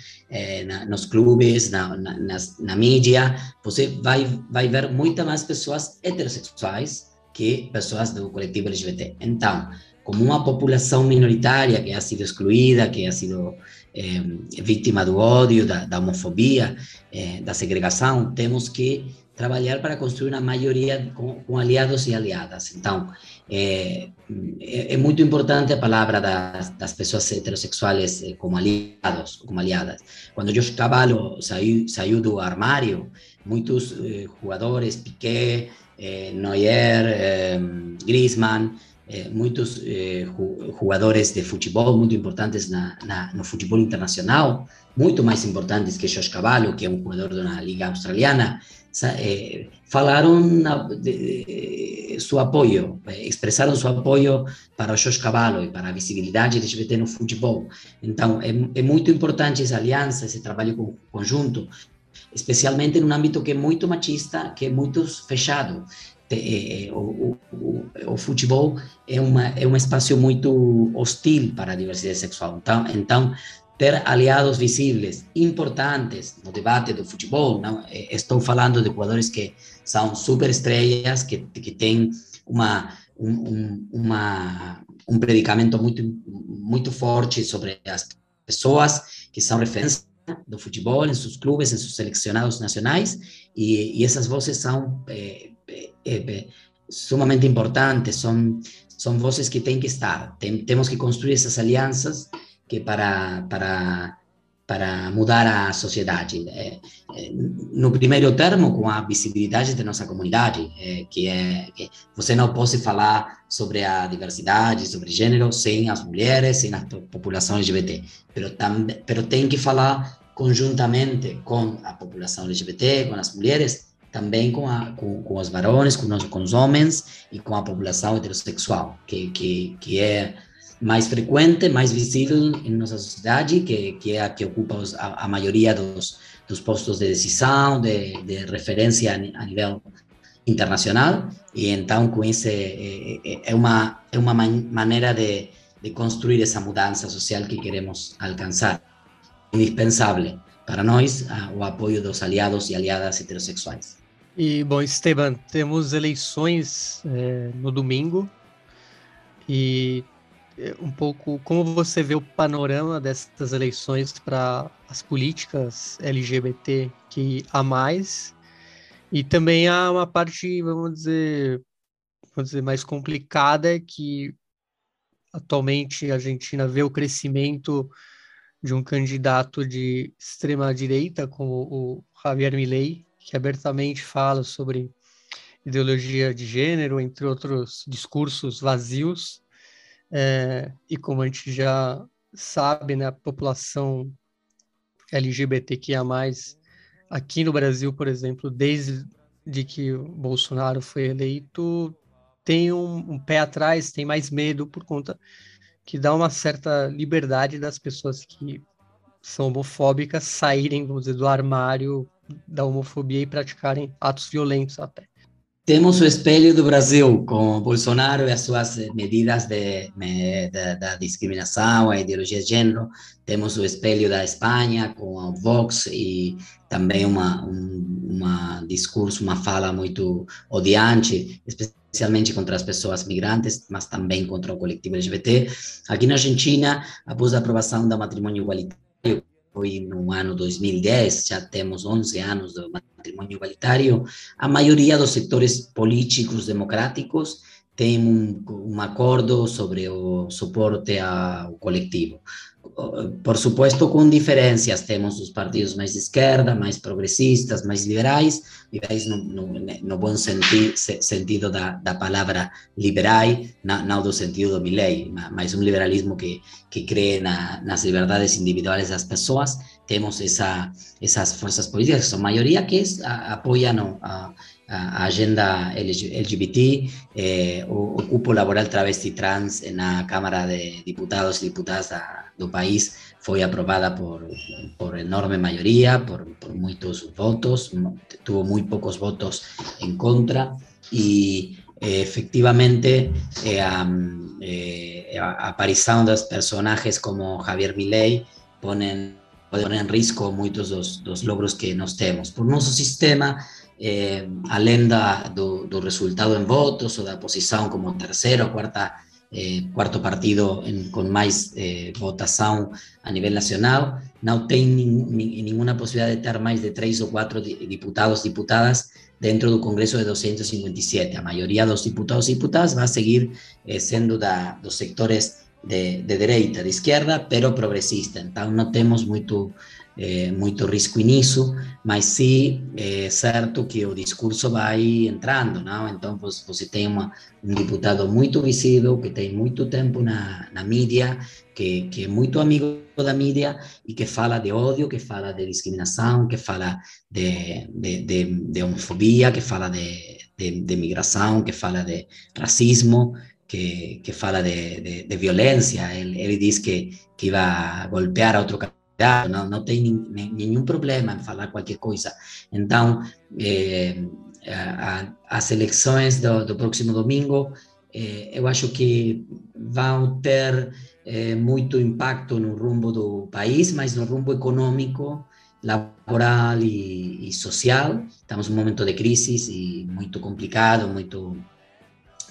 na, nos clubes, na, na, na mídia, você vai, vai ver muitas mais pessoas heterossexuais que pessoas do coletivo LGBT. Então, como uma população minoritária que ha sido excluída, que ha sido eh, vítima do ódio, da, da homofobia, eh, da segregação, temos que trabalhar para construir uma maioria com, com aliados e aliadas. Então, é, é, muito importante a palavra das, das pessoas heterossexuais como aliados, como aliadas. Quando Josh Cavallo saiu, saiu do armário, muitos eh, jogadores, Piqué, eh, Neuer, eh, Griezmann, eh, muitos eh, jogadores de futebol muito importantes na, na, no futebol internacional, muito mais importantes que Josh Cavallo, que é um jogador da liga australiana, falaram de, seu apoio, expressaram seu apoio para o Josh Cavallo e para a visibilidade LGBT no futebol. Então, é, é muito importante essa aliança, esse trabalho conjunto, especialmente num âmbito que é muito machista, que é muito fechado. É, é, o, o, o, futebol é, uma, é um espaço muito hostil para a diversidade sexual. Então, então ter aliados visíveis, importantes no debate do futebol. Não? Estou falando de jogadores que são super estrelas, que, que têm uma, um, uma, um predicamento muito, muito forte sobre as pessoas que são referências do futebol em seus clubes, em seus selecionados nacionais, e, e essas vozes são é, é, sumamente importantes, são, são vozes que têm que estar. Tem, temos que construir essas alianças que para, para, para mudar a sociedade. É, é, no primeiro termo, com a visibilidade da nossa comunidade, é, que é que você não pode falar sobre a diversidade, sobre gênero, sem as mulheres, sem a população LGBT, pero, tam, pero tem que falar conjuntamente com a população LGBT, com as mulheres, também com, a, com, com os varões, com os, com os homens e com a população heterossexual, que, que, que é mais frequente, mais visível em nossa sociedade, que, que é a que ocupa os, a, a, maioria dos, dos postos de decisão, de, de referência a, a nível internacional, e então com isso é, é, é uma, é uma man, maneira de, de construir essa mudança social que queremos alcançar. Indispensável para nós o apoio dos aliados e aliadas heterossexuais. E, bom, Esteban, temos eleições é, no domingo e um pouco como você vê o panorama dessas eleições para as políticas LGBT que há mais. E também há uma parte vamos dizer vamos dizer mais complicada que atualmente a Argentina vê o crescimento de um candidato de extrema direita como o Javier Milei que abertamente fala sobre ideologia de gênero entre outros discursos vazios é, e como a gente já sabe, né, a população LGBTQIA+, aqui no Brasil, por exemplo, desde de que o Bolsonaro foi eleito, tem um, um, pé atrás, tem mais medo por conta que dá uma certa liberdade das pessoas que são homofóbicas saírem, vamos dizer, do armário da homofobia e praticarem atos violentos até. Temos o espelho do Brasil, com Bolsonaro e as suas medidas de, de, de discriminação, a ideologia de gênero. Temos o espelho da Espanha, com o Vox e também uma, um uma discurso, uma fala muito odiante, especialmente contra as pessoas migrantes, mas também contra o coletivo LGBT. Aqui na Argentina, após a aprovação do matrimônio igualitário, foi no ano 2010, já temos 11 anos do matrimônio igualitário, a maioria dos setores políticos democráticos tem um, um acordo sobre o suporte ao coletivo por supuesto com diferenças, temos os partidos mais de esquerda, mais progressistas, mais liberais, liberais no, no, no bom senti sentido da, da palavra liberal, não, não, do sentido do Milley, mas um liberalismo que, que crê na, nas liberdades individuais das pessoas, temos essa, essas forças políticas, que são maioria que apoiam a, agenda LGBT, eh, o, o, cupo laboral travesti trans na Câmara de Diputados e Diputadas da, do país foi aprovada por, por enorme maioria, por, por votos, tuvo muito poucos votos em contra e eh, efectivamente eh, eh, a aparição dos personagens como Javier Milei ponen, ponen en risco muitos dos, dos logros que nós temos. Por nosso sistema, eh, além da, do, do, resultado em votos ou da posição como terceira ou quarta eh, quarto partido em, com mais eh, votação a nível nacional, não tem nenhuma possibilidade de ter mais de três ou quatro diputados, diputadas dentro do Congresso de 257. A maioria dos diputados e diputadas vai seguir eh, sendo da, dos sectores de, de direita, de esquerda, pero progressista. Então não temos muito é, muito risco nisso, mas sim é certo que o discurso vai entrando, não? Então você tem uma, um deputado muito visível, que tem muito tempo na, na mídia, que, que é muito amigo da mídia e que fala de ódio, que fala de discriminação, que fala de, de, de, de homofobia, que fala de, de, de migração, que fala de racismo, que, que fala de, de, de violência. Ele, ele diz que, que vai golpear a outro não, não tem nenhum problema em falar qualquer coisa. Então, eh, a, as eleições do, do próximo domingo, eh, eu acho que vão ter eh, muito impacto no rumbo do país, mas no rumbo econômico, laboral e, e social. Estamos num momento de crise e muito complicado, muito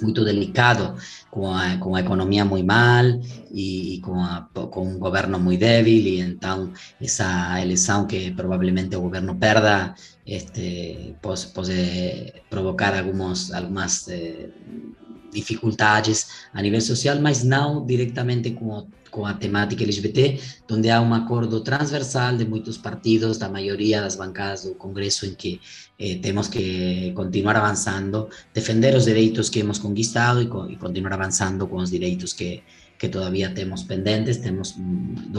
muito delicado, com a, com a economia muito mal e, e com, a, com um governo muito débil, e então essa eleição que provavelmente o governo perda este, pode, pode provocar algumas, algumas eh, dificuldades a nível social, mas não diretamente com com a temática LGBT, onde há um acordo transversal de muitos partidos, da maioria das bancadas do Congresso, em que eh, temos que continuar avançando, defender os direitos que hemos conquistado e, co continuar avançando com os direitos que, que todavía temos pendentes. Temos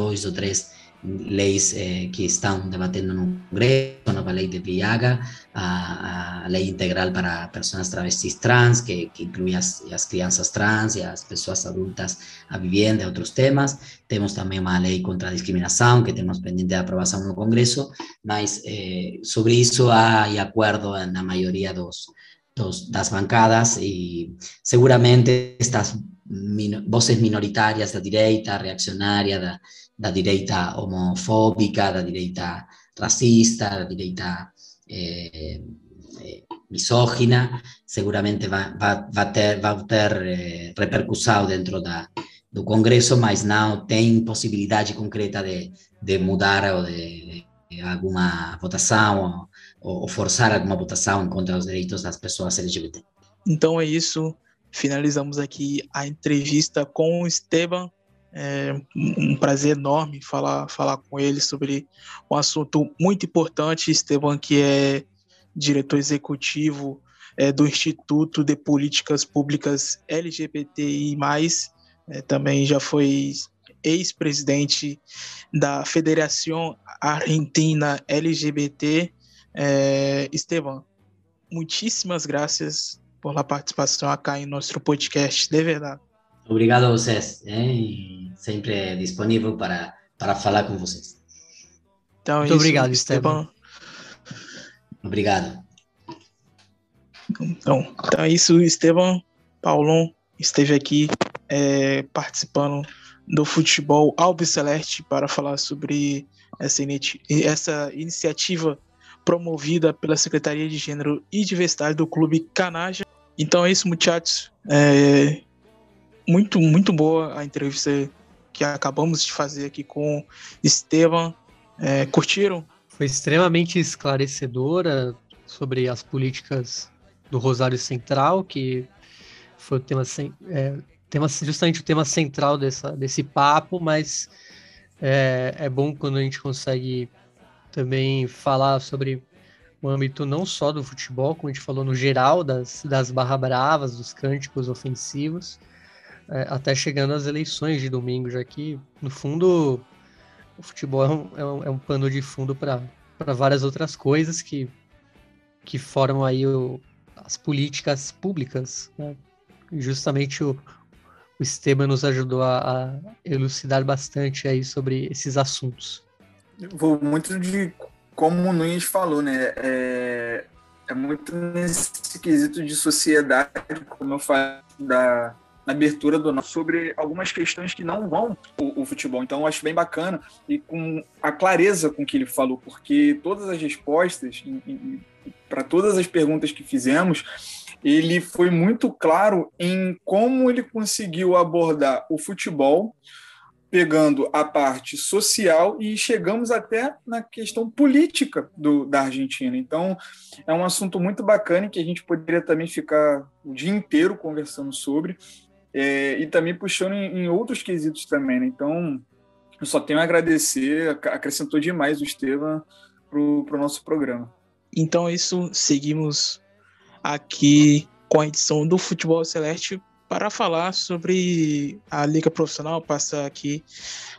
dois ou três leis eh, que estão debatendo no Congresso, a nova lei de Viaga, a, a lei integral para pessoas travestis trans, que, que inclui as, as crianças trans e as pessoas adultas a vivienda e outros temas. Temos também uma lei contra a discriminação, que temos pendente de aprovação no Congresso, mas eh, sobre isso há acordo na maioria dos, dos, das bancadas e seguramente estas min voces minoritarias da direita, reaccionária, da, da direita homofóbica, da direita racista, da direita eh, eh, misógina, seguramente vai ter, vai ter eh, repercussão dentro da, do Congresso, mas não tem possibilidade concreta de, de mudar ou de, de alguma votação ou, ou forçar alguma votação contra os direitos das pessoas LGBT. Então é isso. Finalizamos aqui a entrevista com o Esteban é um prazer enorme falar, falar com ele sobre um assunto muito importante. Esteban, que é diretor executivo é, do Instituto de Políticas Públicas LGBTI, é, também já foi ex-presidente da Federação Argentina LGBT. É, Esteban, muitíssimas graças por a participação aqui em nosso podcast, de verdade. Obrigado a vocês, hein? sempre disponível para, para falar com vocês. Então, Muito isso, obrigado, Esteban. Obrigado. Então, então é isso, Esteban Paulon esteve aqui é, participando do futebol Alves Celeste para falar sobre essa, essa iniciativa promovida pela Secretaria de Gênero e Diversidade do Clube Canaja. Então é isso, muchachos. É, muito, muito boa a entrevista que acabamos de fazer aqui com Esteban. É, curtiram? Foi extremamente esclarecedora sobre as políticas do Rosário Central, que foi o tema, é, tema justamente o tema central dessa, desse papo, mas é, é bom quando a gente consegue também falar sobre o âmbito não só do futebol, como a gente falou no geral, das, das barra bravas, dos cânticos ofensivos, é, até chegando às eleições de domingo, já que, no fundo, o futebol é um, é um, é um pano de fundo para várias outras coisas que, que formam aí o, as políticas públicas. Né? justamente o, o Esteban nos ajudou a, a, elucidar bastante aí sobre esses assuntos. Vou muito de como o Nunes falou, né? É, é muito nesse quesito de sociedade, como eu falei, da, na abertura do nosso sobre algumas questões que não vão o, o, futebol. Então eu acho bem bacana e com a clareza com que ele falou, porque todas as respostas para todas as perguntas que fizemos ele foi muito claro em como ele conseguiu abordar o futebol, pegando a parte social e chegamos até na questão política do, da Argentina. Então, é um assunto muito bacana que a gente poderia também ficar o dia inteiro conversando sobre é, e também puxando em, em, outros quesitos também. Né? Então, eu só tenho a agradecer, acrescentou demais o Estevam para o nosso programa. Então, é isso, seguimos aqui com a edição do Futebol Celeste para falar sobre a Liga Profissional, passar aqui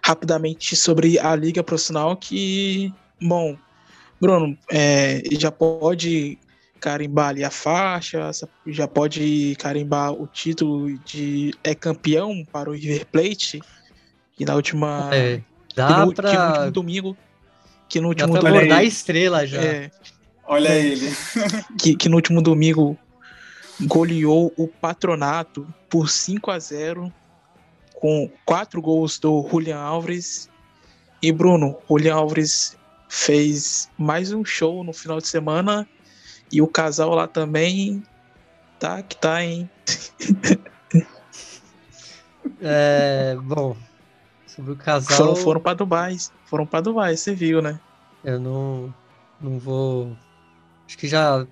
rapidamente sobre a Liga Profissional que, bom, Bruno, é, já pode carimbar ali a faixa, já pode carimbar o título de é campeão para o River Plate, que na última é, dá que no, pra... que no último domingo que no último dá domingo, a estrela já. É, Olha é, ele. Que, que no último domingo goleou o Patronato por 5 a 0 com quatro gols do Julian Alves. E Bruno, Julian Alves fez mais um show no final de semana e o casal lá também tá que tá, hein? é, bom, sobre o casal. Foram, foram para Dubai, foram para Dubai, você viu, né? Eu não, não vou. Acho que já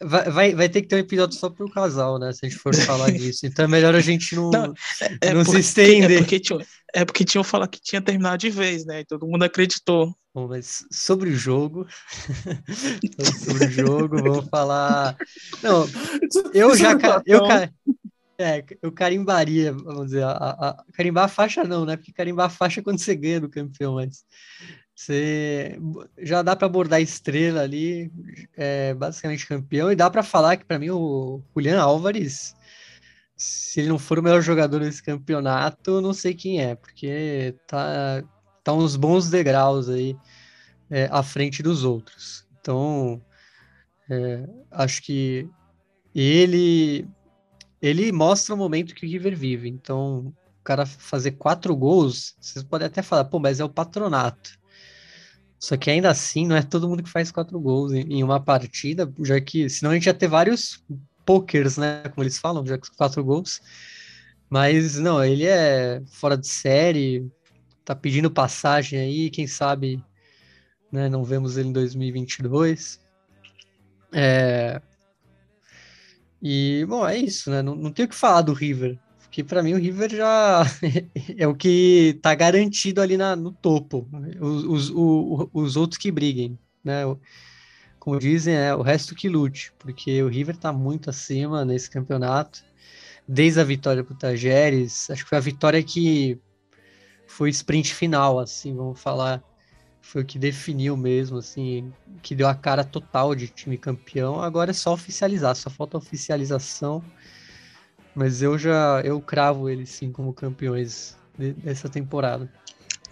Vai, vai, vai, ter que ter um episódio só pro casal, né? Se a gente for falar disso. Então é melhor a gente não, não, é, não porque, se estender. É porque, tinha, é porque tinham falado que tinha terminado de vez, né? E todo mundo acreditou. Bom, mas sobre o jogo. sobre o jogo, vamos falar. Não, eu já. Eu, é, eu carimbaria, vamos dizer, a, a, carimbar a faixa não, né? Porque carimbar a faixa é quando você ganha do campeão, mas você já dá para abordar estrela ali, é basicamente campeão, e dá para falar que para mim o Julian Álvares, se ele não for o melhor jogador desse campeonato, não sei quem é, porque tá, tá uns bons degraus aí é, à frente dos outros. Então, é, acho que ele ele mostra o momento que o River vive. Então, o cara fazer quatro gols, vocês podem até falar, pô, mas é o patronato. Só que ainda assim, não é todo mundo que faz quatro gols em, uma partida, já que senão a gente ia ter vários pokers, né? Como eles falam, já que quatro gols. Mas não, ele é fora de série, tá pedindo passagem aí, quem sabe né, não vemos ele em 2022. É... E, bom, é isso, né? Não, não tenho o que falar do River. Porque para mim o River já é o que está garantido ali na, no topo. Os, os, os, outros que briguem, né? Como dizem, é o resto que lute, porque o River está muito acima nesse campeonato. Desde a vitória para o Tajeres, acho que foi a vitória que foi sprint final, assim, vamos falar. Foi o que definiu mesmo, assim, que deu a cara total de time campeão. Agora é só oficializar, só falta oficialização mas eu já eu cravo eles sim como campeões de, dessa temporada.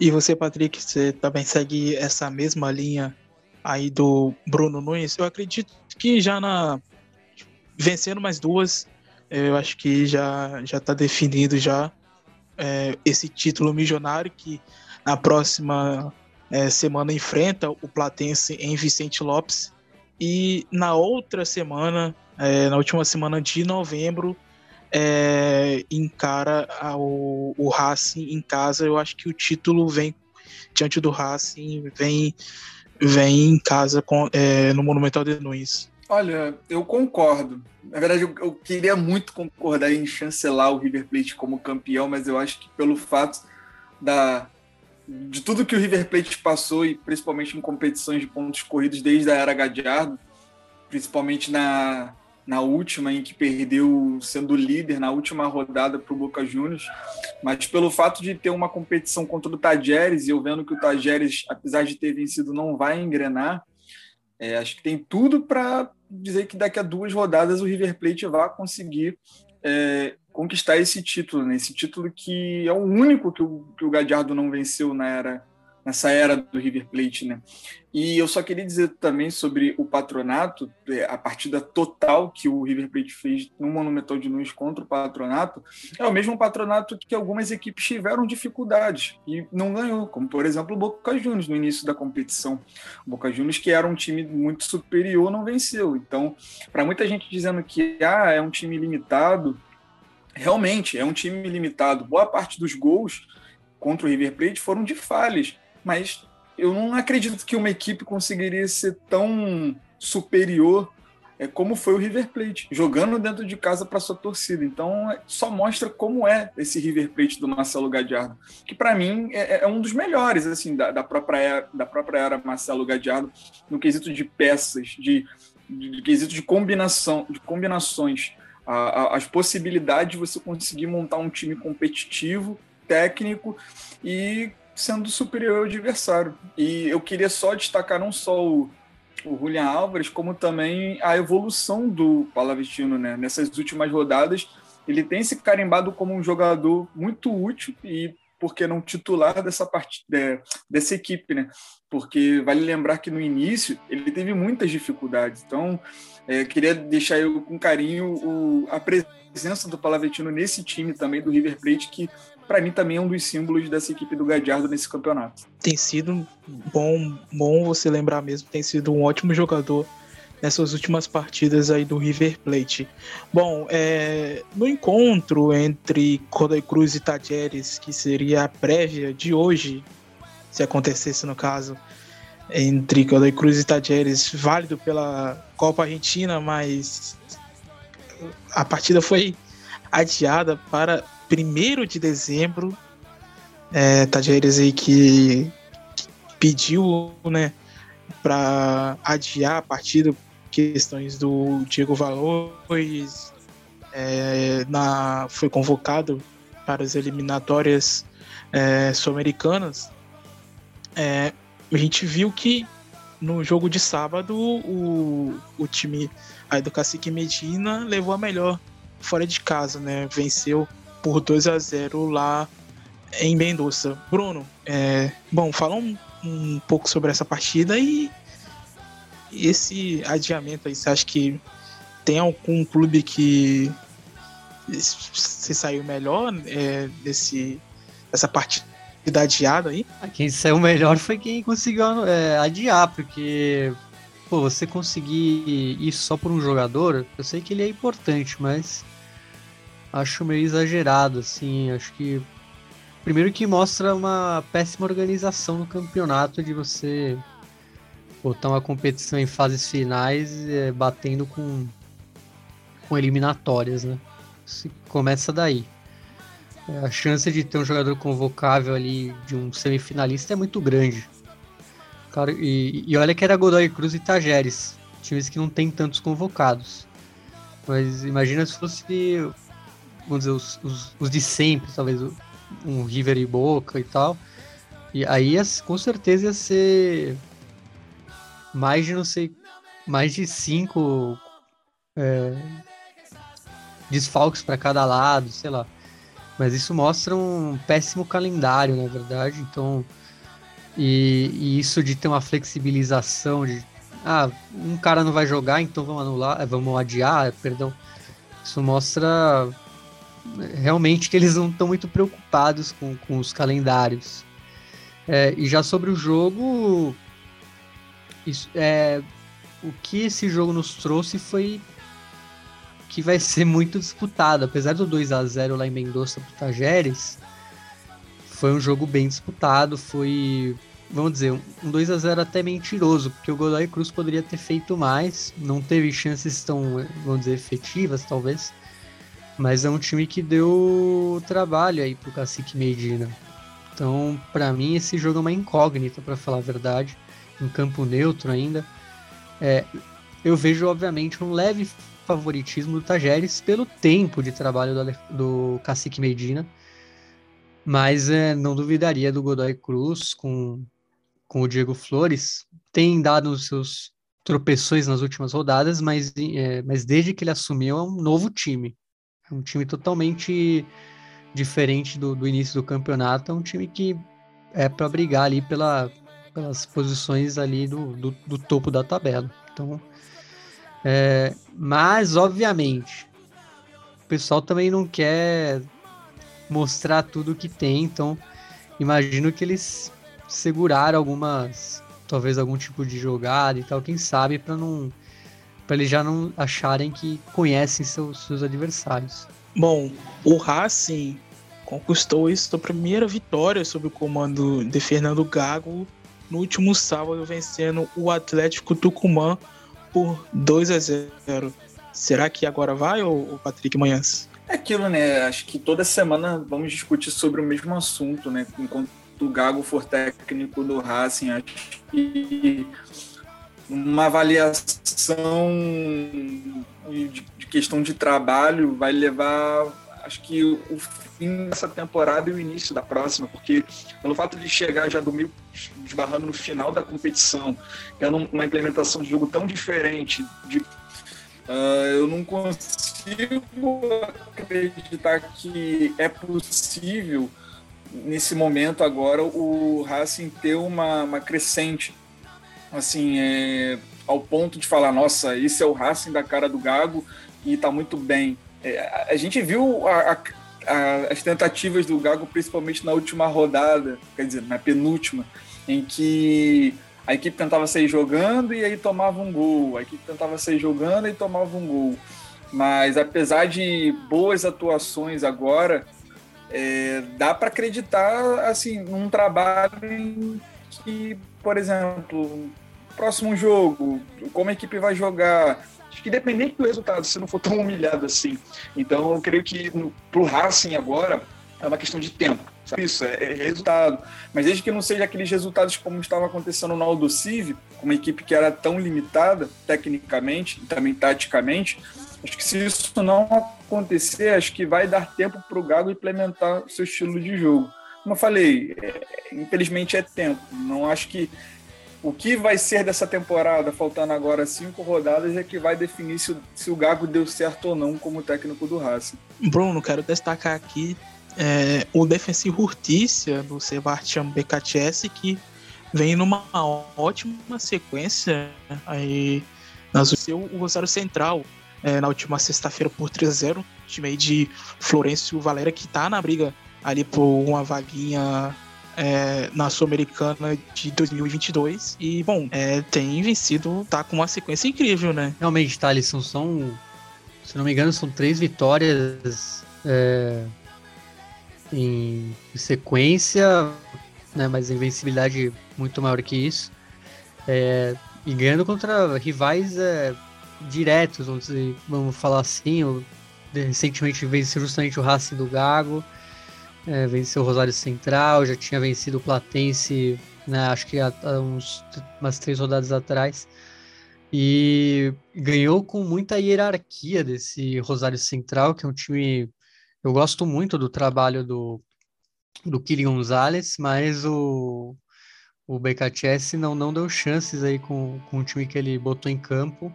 E você, Patrick, você também segue essa mesma linha aí do Bruno Nunes? Eu acredito que já na vencendo mais duas, eu acho que já já está definido já é, esse título milionário que na próxima é, semana enfrenta o Platense em Vicente Lopes e na outra semana, é, na última semana de novembro, é, encara o, o Racing em casa, eu acho que o título vem diante do Racing, vem, vem em casa com, é, no Monumental de Nunes. Olha, eu concordo. Na verdade, eu, eu, queria muito concordar em chancelar o River Plate como campeão, mas eu acho que pelo fato da, de tudo que o River Plate passou, e principalmente em competições de pontos corridos desde a era Gadiardo, principalmente na, na última, em que perdeu sendo líder na última rodada para o Boca Juniors, mas pelo fato de ter uma competição contra o Tajeres, e eu vendo que o Tajeres, apesar de ter vencido, não vai engrenar, é, acho que tem tudo para dizer que daqui a duas rodadas o River Plate vai conseguir é, conquistar esse título, né? esse título que é o único que o, que o Gadiardo não venceu na era, nessa era do River Plate, né? E eu só queria dizer também sobre o patronato, é, a partida total que o River Plate fez no Monumental de Nunes contra o patronato, é o mesmo patronato que algumas equipes tiveram dificuldades e não ganhou, como por exemplo o Boca Juniors no início da competição. O Boca Juniors, que era um time muito superior, não venceu. Então, para muita gente dizendo que ah, é um time limitado, realmente é um time limitado. Boa parte dos gols contra o River Plate foram de falhas mas eu não acredito que uma equipe conseguiria ser tão superior é, como foi o River Plate, jogando dentro de casa para sua torcida. Então, é, só mostra como é esse River Plate do Marcelo Gadiardo, que para mim é, é, um dos melhores assim da, da, própria era, da própria era Marcelo Gadiardo no quesito de peças, de, de, de quesito de combinação, de combinações, a, a, as possibilidades de você conseguir montar um time competitivo, técnico e sendo superior ao adversário. E eu queria só destacar não só o, o Julian Álvares, como também a evolução do Palavestino, né? Nessas últimas rodadas, ele tem se carimbado como um jogador muito útil e porque não titular dessa parte de, dessa equipe, né? Porque vale lembrar que no início ele teve muitas dificuldades. Então, é, queria deixar eu com carinho o, a presença do Palavestino nesse time também do River Plate que para mim também é um dos símbolos dessa equipe do Gadiardo nesse campeonato. Tem sido bom, bom você lembrar mesmo, tem sido um ótimo jogador nessas últimas partidas aí do River Plate. Bom, é, no encontro entre Godoy Cruz e Tajeres, que seria a prévia de hoje, se acontecesse no caso, entre Godoy Cruz e Tajeres, válido pela Copa Argentina, mas a partida foi adiada para 1 de dezembro. É, Tajeres aí que pediu, né, para adiar a partida, questões do Diego Valores, é, na, foi convocado para as eliminatórias é, sul-americanas. É, a gente viu que no jogo de sábado o, o time aí do Cacique Medina levou a melhor fora de casa, né? Venceu por 2 a 0 lá em Mendoza. Bruno, é, bom, fala um, um pouco sobre essa partida e esse adiamento aí, você acha que tem algum clube que se saiu melhor é, desse, dessa partida adiada aí? Ah, quem saiu melhor foi quem conseguiu é, adiar, porque pô, você conseguir ir só por um jogador, eu sei que ele é importante, mas acho meio exagerado, assim. Acho que. Primeiro que mostra uma péssima organização no campeonato de você botar uma competição em fases finais é, batendo com, com eliminatórias, né? Se começa daí. É, a chance de ter um jogador convocável ali de um semifinalista é muito grande. Claro, e, e olha que era Godoy Cruz e Tajeres, times que não tem tantos convocados. Mas imagina se fosse vamos dizer, os, os, os de sempre, talvez um River e Boca e tal. E aí com certeza ia ser mais de não sei, mais de cinco é, desfalques para cada lado, sei lá. Mas isso mostra um péssimo calendário, na verdade. Então, e, e, isso de ter uma flexibilização de ah, um cara não vai jogar, então vamos anular, vamos adiar, perdão. Isso mostra realmente que eles não estão muito preocupados com, com os calendários. É, e já sobre o jogo, isso, é, o que esse jogo nos trouxe foi que vai ser muito disputado. Apesar do 2 a 0 lá em Mendoza pro Tajeres, foi um jogo bem disputado, foi, vamos dizer, um 2 a 0 até mentiroso, porque o Godoy Cruz poderia ter feito mais, não teve chances tão, vamos dizer, efetivas, talvez. Mas é um time que deu trabalho aí pro Cacique Medina. Então, para mim, esse jogo é uma incógnita, para falar a verdade. Em campo neutro ainda. É, eu vejo, obviamente, um leve favoritismo do Tajeres pelo tempo de trabalho do, do Cacique Medina. Mas é, não duvidaria do Godoy Cruz com, com o Diego Flores. Tem dado os seus tropeções nas últimas rodadas, mas, é, mas desde que ele assumiu é um novo time. É um time totalmente diferente do, do início do campeonato. É um time que é para brigar ali pela, pelas posições ali do, do, do topo da tabela. Então, é, mas obviamente o pessoal também não quer mostrar tudo que tem, então imagino que eles seguraram algumas, talvez algum tipo de jogada e tal, quem sabe para não para eles já não acharem que conhecem seus, seus adversários. Bom, o Racing conquistou sua primeira vitória sob o comando de Fernando Gago no último sábado, vencendo o Atlético Tucumã por 2 a 0. Será que agora vai, ou Patrick Manhãs? É aquilo, né? Acho que toda semana vamos discutir sobre o mesmo assunto, né? Enquanto o Gago for técnico do Racing, acho que uma avaliação de, de questão de trabalho vai levar, acho que o fim dessa temporada e o início da próxima, porque pelo fato de chegar já do meio esbarrando no final da competição, é uma implementação de jogo tão diferente, de, uh, eu não consigo acreditar que é possível nesse momento agora o Racing ter uma, uma crescente assim é, ao ponto de falar nossa esse é o Racing da cara do Gago e está muito bem é, a gente viu a, a, a, as tentativas do Gago principalmente na última rodada quer dizer na penúltima em que a equipe tentava sair jogando e aí tomava um gol, a equipe tentava sair jogando e tomava um gol. Mas apesar de boas atuações agora, é, dá para acreditar assim num trabalho que, por exemplo, próximo jogo, como a equipe vai jogar, acho que independente do resultado, se não for tão humilhado assim. Então eu creio que para o Racing agora é uma questão de tempo. Sabe? Isso, é, é, resultado. Mas desde que não seja aqueles resultados como estava acontecendo no Aldo Civi, uma equipe que era tão limitada tecnicamente e também taticamente, acho que se isso não acontecer, acho que vai dar tempo para o Gago implementar seu estilo de jogo. Como eu falei, é, infelizmente é tempo. Não acho que o que vai ser dessa temporada, faltando agora cinco rodadas, é que vai definir se, se o Gago deu certo ou não como técnico do Racing. Bruno, quero destacar aqui é, o defensivo Urtícia do Sebastião BKTS, que vem numa ótima sequência aí nas o Rosário Central é, na última sexta-feira por 3 a 0 time aí de Florencio Valera que tá na briga ali por uma vaguinha é, na Sul-Americana de 2022 e bom, é, tem vencido, tá com uma sequência incrível, né? Realmente, Thalisson, são se não me engano, são três vitórias é, em sequência, né, mas invencibilidade muito maior que isso. É, e ganhando contra rivais é, diretos, vamos, dizer, vamos falar assim. Recentemente venceu justamente o Racing do Gago, é, venceu o Rosário Central, já tinha vencido o Platense, né, acho que há, há uns, umas três rodadas atrás. E ganhou com muita hierarquia desse Rosário Central, que é um time eu gosto muito do trabalho do, do Kili Gonzalez, mas o, o BKTS não, não deu chances aí com, com o time que ele botou em campo.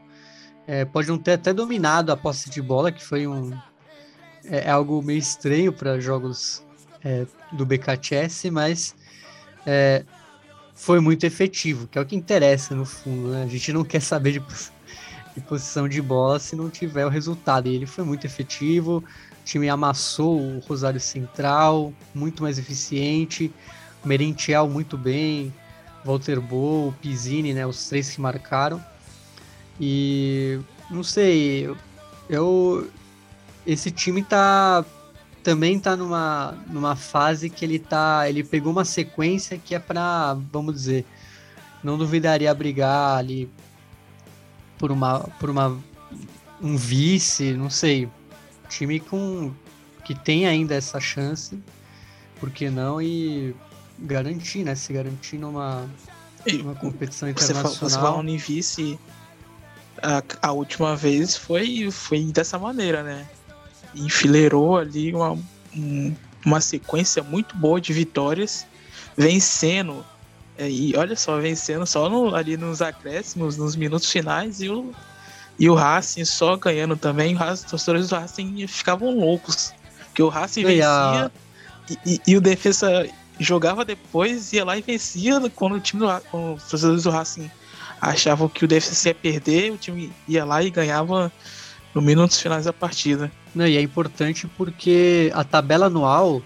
É, pode não ter até dominado a posse de bola, que foi um é, é algo meio estranho para jogos é, do BKTS, mas é, foi muito efetivo, que é o que interessa no fundo. Né? A gente não quer saber de, de posição de bola se não tiver o resultado. E ele foi muito efetivo, o time amassou o Rosário Central, muito mais eficiente. Merentiel muito bem, Walter Bo, Pizzini, né, os três que marcaram. E não sei, eu esse time tá também tá numa, numa fase que ele tá, ele pegou uma sequência que é para, vamos dizer, não duvidaria brigar ali por uma por uma um vice, não sei, time com que tem ainda essa chance, por que não? E garantir, né? Se garantir numa, numa competição internacional. Você, você falando em vice, a, a última vez foi, foi dessa maneira, né? Enfileirou ali uma, um, uma sequência muito boa de vitórias, vencendo. É, e olha só, vencendo só no, ali nos acréscimos, nos minutos finais, e o e o Racing só ganhando também, os torcedores do Racing ficavam loucos. Porque o Racing vencia e, e, e, o defesa jogava depois, ia lá e vencia quando o time do, quando os torcedores do Racing achavam que o DFC ia perder, o time ia lá e ganhava no minutos finais da partida. Não, e é importante porque a tabela anual,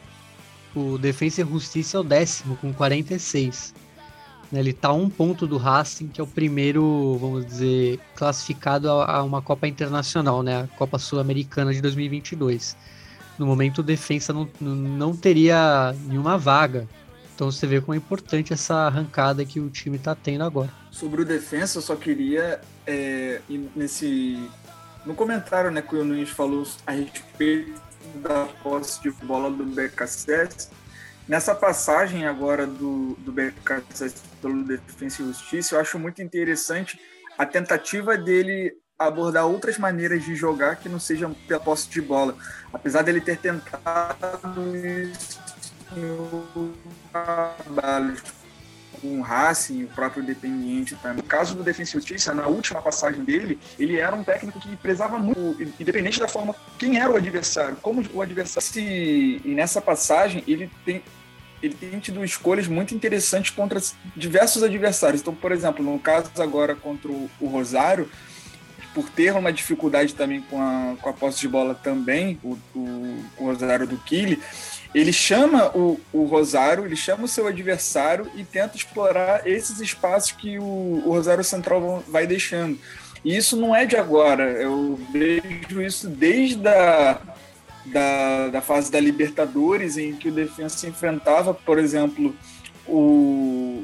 o Defensa e Justiça é o décimo, com 46. Né, ele está a um ponto do Racing, que é o primeiro, vamos dizer, classificado a, uma Copa Internacional, né? A Copa Sul-Americana de 2022. No momento, o Defensa não, não teria nenhuma vaga. Então você vê como é importante essa arrancada que o time está tendo agora. Sobre o Defensa, eu só queria, é, nesse, no comentário né, que o Nunes falou a respeito da posse de bola do BKSS, Nessa passagem agora do, do BKSS pelo Defensa e Justiça, eu acho muito interessante a tentativa dele abordar outras maneiras de jogar que não sejam pela posse de bola. Apesar dele ter tentado isso trabalhos com o Racing, o próprio Independiente também. No caso do Defensa e Justiça, na última passagem dele, ele era um técnico que prezava muito, independente da forma, quem era o adversário, como o adversário. e nessa passagem, ele tem, ele tem tido escolhas muito interessantes contra diversos adversários. Então, por exemplo, no caso agora contra o, Rosário, por ter uma dificuldade também com a, com a posse de bola também, o, o, o Rosário do Kili, ele chama o, o, Rosário, ele chama o seu adversário e tenta explorar esses espaços que o, o Rosário Central vai deixando. E isso não é de agora, eu vejo isso desde a da, da fase da Libertadores, em que o Defensa enfrentava, por exemplo, o.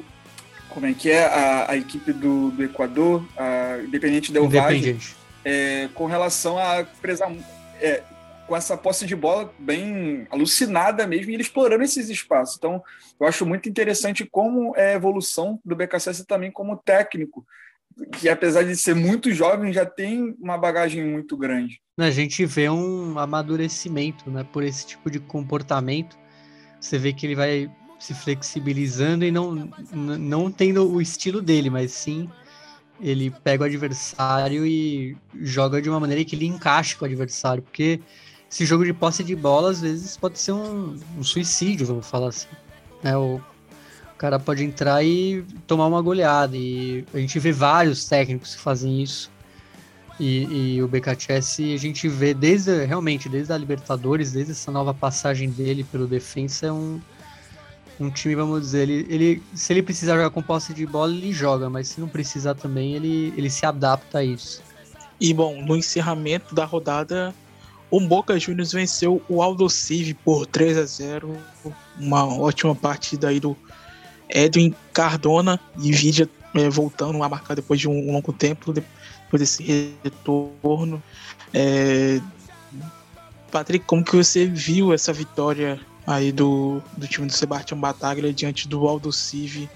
Como é que é? A, a equipe do, do Equador, a Independente Del Valle, é, com relação a prezar. É, com essa posse de bola bem alucinada mesmo, e ele explorando esses espaços. Então, eu acho muito interessante como é a evolução do BKSS também como técnico, que apesar de ser muito jovem, já tem uma bagagem muito grande. A gente vê um amadurecimento né, por esse tipo de comportamento. Você vê que ele vai se flexibilizando e não, não tendo o estilo dele, mas sim ele pega o adversário e joga de uma maneira que ele encaixe com o adversário, porque esse jogo de posse de bola às vezes pode ser um, um suicídio, vamos falar assim. Né? O, o cara pode entrar e tomar uma goleada, e a gente vê vários técnicos que fazem isso. E, e, o BKTS a gente vê desde realmente desde a Libertadores, desde essa nova passagem dele pelo defensa, é um, um time, vamos dizer, ele, ele se ele precisar jogar com posse de bola, ele joga, mas se não precisar também, ele, ele se adapta a isso. E bom, no encerramento da rodada, o Boca Juniors venceu o Aldo Civi por 3 a 0 Uma ótima partida aí do Edwin Cardona e Vidia é, voltando a marcar depois de um longo tempo. Depois por esse retorno. É... Patrick, como que você viu essa vitória aí do, do time do Sebastião Bataglia diante do Aldo Civi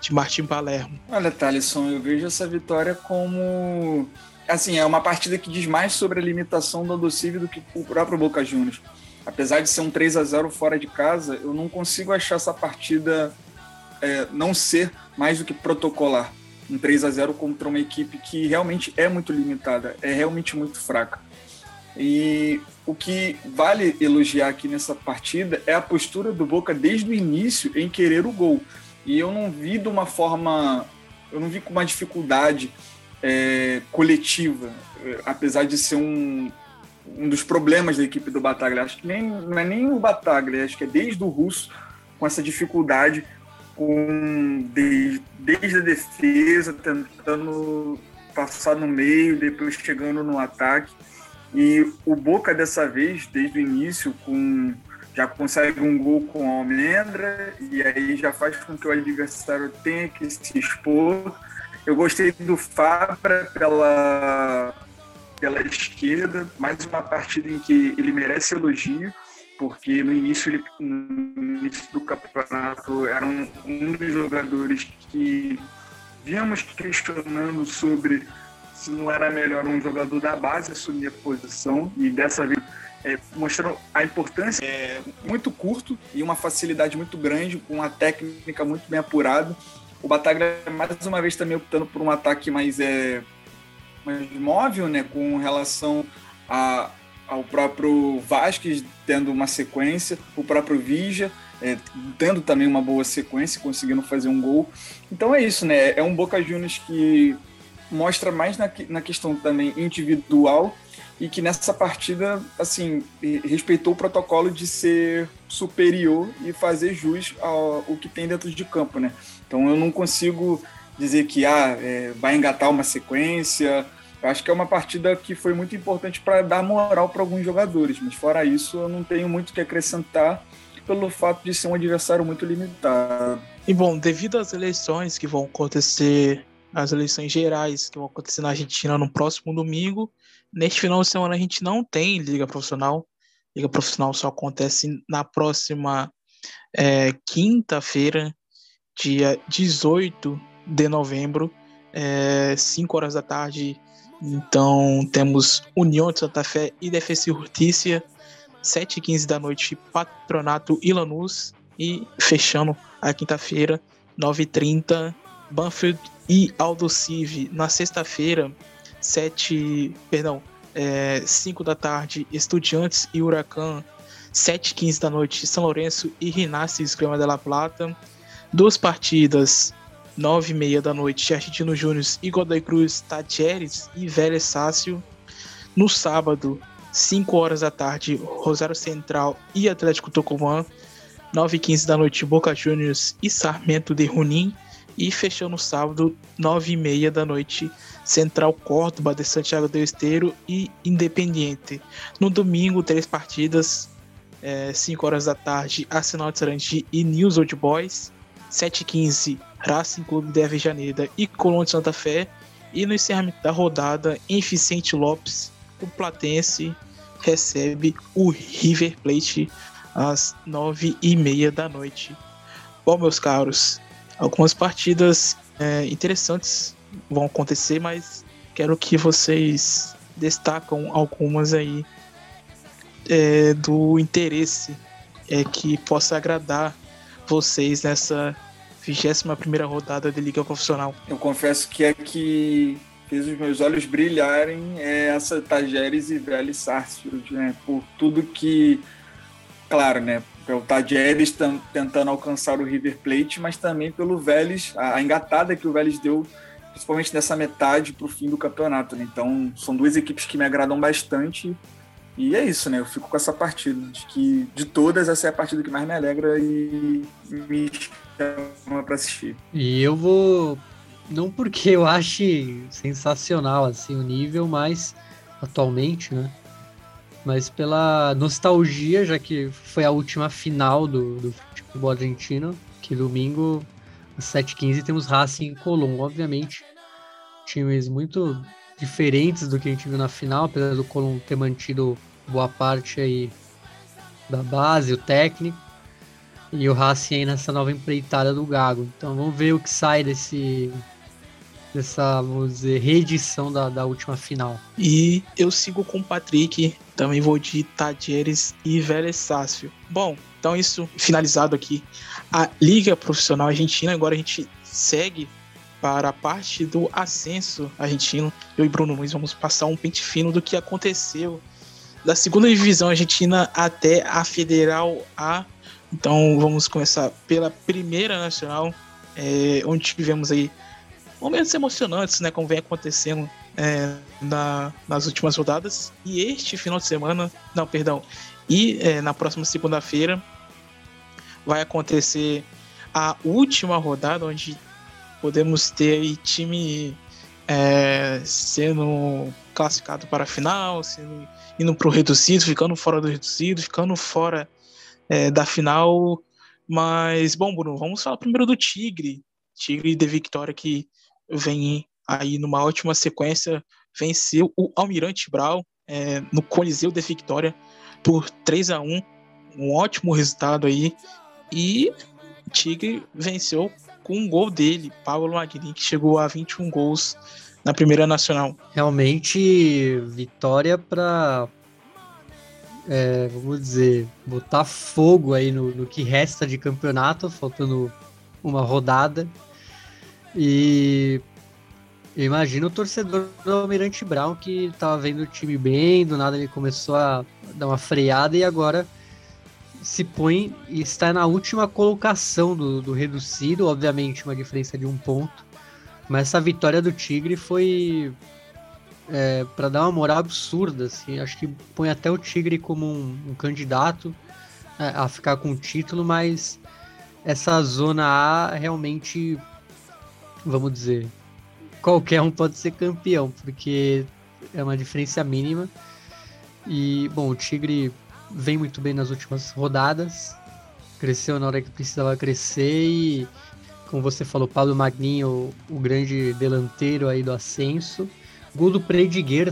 de Martim Palermo? Olha, Thalisson, eu vejo essa vitória como assim, é uma partida que diz mais sobre a limitação do Aldo Civi do que o próprio Boca Juniors. Apesar de ser um 3 a 0 fora de casa, eu não consigo achar essa partida é, não ser mais do que protocolar um 3 a 0 contra uma equipe que realmente é muito limitada, é realmente muito fraca. E o que vale elogiar aqui nessa partida é a postura do Boca desde o início em querer o gol. E eu não vi de uma forma, eu não vi com uma dificuldade é, coletiva, é, apesar de ser um, um dos problemas da equipe do Bataglia. Acho que nem, não é nem o Bataglia, acho que é desde o Russo com essa dificuldade com desde, desde a defesa, tentando passar no meio, depois chegando no ataque. E o Boca dessa vez, desde o início, com já consegue um gol com a Almendra e aí já faz com que o adversário tenha que se expor. Eu gostei do Fabra pela, pela esquerda, mais uma partida em que ele merece elogio porque no início, ele, no início do campeonato era um, um dos jogadores que víamos questionando sobre se não era melhor um jogador da base assumir a posição e dessa vez é, a importância é muito curto e uma facilidade muito grande com uma técnica muito bem apurada o Bataglia mais uma vez também optando por um ataque mais é mais móvel né com relação a ao próprio Vasquez tendo uma sequência, o próprio Vija é, tendo também uma boa sequência, conseguindo fazer um gol. Então é isso, né? É um Boca Juniors que mostra mais na, na questão também individual e que nessa partida, assim, respeitou o protocolo de ser superior e fazer jus ao, ao que tem dentro de campo, né? Então eu não consigo dizer que ah, é, vai engatar uma sequência. Eu acho que é uma partida que foi muito importante para dar moral para alguns jogadores, mas fora isso eu não tenho muito que acrescentar pelo fato de ser um adversário muito limitado. E bom, devido às eleições que vão acontecer, as eleições gerais que vão acontecer na Argentina no próximo domingo, neste final de semana a gente não tem liga profissional. Liga profissional só acontece na próxima é, quinta-feira, dia 18 de novembro, é, 5 horas da tarde. Então temos União de Santa Fé e Defesa e Justiça 7h15 da noite, Patronato e Lanús. E fechando a quinta-feira, 9h30, Banfield e Aldo Civi. Na sexta-feira, 7. Perdão, é, 5 da tarde, Estudiantes e Huracan. 7h15 da noite, São Lourenço e Rinassi Esgrima de la Plata. Duas partidas, 9h30 da noite, Argentino Júnior e Godoy Cruz, Tadieres e Vélez Sácio. No sábado, 5 horas da tarde, Rosário Central e Atlético Tucumã. 9 e 15 da noite, Boca Juniors e Sarmento de Junín. E fechando no sábado, 9 e meia da noite, Central Córdoba de Santiago del Esteiro e Independiente. No domingo, três partidas, é, 5 horas da tarde, Arsenal de Sarandi e News Old Boys. 7 e 15 Racing Clube de Avejaneda e Colón de Santa Fé. E no encerramento da rodada, em Vicente Lopes, o Platense recebe o River Plate às nove e meia da noite. Bom, meus caros, algumas partidas é, interessantes vão acontecer, mas quero que vocês destacam algumas aí é, do interesse é, que possa agradar vocês nessa 21 primeira rodada de Liga Profissional. Eu confesso que é que fez os meus olhos brilharem é essa Tajeres e Vélez Sarsfield, né? Por tudo que, claro, né? O Tajeres tentando alcançar o River Plate, mas também pelo Vélez, a, engatada que o Vélez deu, principalmente nessa metade para o fim do campeonato. Né? Então, são duas equipes que me agradam bastante. E é isso, né? Eu fico com essa partida. Acho que de todas, essa é a partida que mais me alegra e me chama para assistir. E eu vou não porque eu ache sensacional assim o nível, mas atualmente, né? Mas pela nostalgia, já que foi a última final do, do futebol argentino, que domingo às 7h15 temos Racing e Colón, obviamente times muito diferentes do que a gente viu na final, apesar do Colón ter mantido boa parte aí da base, o técnico, e o Racing nessa nova empreitada do Gago. Então vamos ver o que sai desse dessa, vamos dizer, reedição da, da última final. E eu sigo com o Patrick, também vou de Tadieres e Vélez Sácio. Bom, então isso finalizado aqui. A Liga Profissional Argentina, agora a gente segue para a parte do ascenso argentino. Eu e Bruno Luiz vamos passar um pente fino do que aconteceu da segunda divisão argentina até a Federal A. Então vamos começar pela primeira nacional, é, onde tivemos aí momentos emocionantes, né, como vem acontecendo é, na, nas últimas rodadas. E este final de semana, não, perdão, e é, na próxima segunda-feira vai acontecer a última rodada, onde podemos ter time é, sendo classificado para a final, sendo, indo para o reduzido, ficando fora do reduzido, ficando fora é, da final. Mas, bom, Bruno, vamos falar primeiro do Tigre. Tigre de Vitória que vem aí numa ótima sequência, venceu o Almirante Brau é, no Coliseu de Vitória por 3 a 1 um ótimo resultado aí. E Tigre venceu com um gol dele, Pablo Magnin, que chegou a 21 gols na primeira nacional. Realmente, vitória para, é, vamos dizer, botar fogo aí no, no que resta de campeonato, faltando uma rodada. E Eu imagino o torcedor do Almirante Brown que tava vendo o time bem, do nada ele começou a dar uma freada e agora se põe e está na última colocação do, do reducido, obviamente uma diferença de um ponto. Mas essa vitória do Tigre foi é, para dar uma moral absurda, assim. Acho que põe até o Tigre como um, um candidato é, a ficar com o título, mas essa zona A realmente, vamos dizer, qualquer um pode ser campeão, porque é uma diferença mínima. E, bom, o Tigre vem muito bem nas últimas rodadas, cresceu na hora que precisava crescer e, como você falou, Pablo Magninho, o, grande delanteiro aí do ascenso. Gol do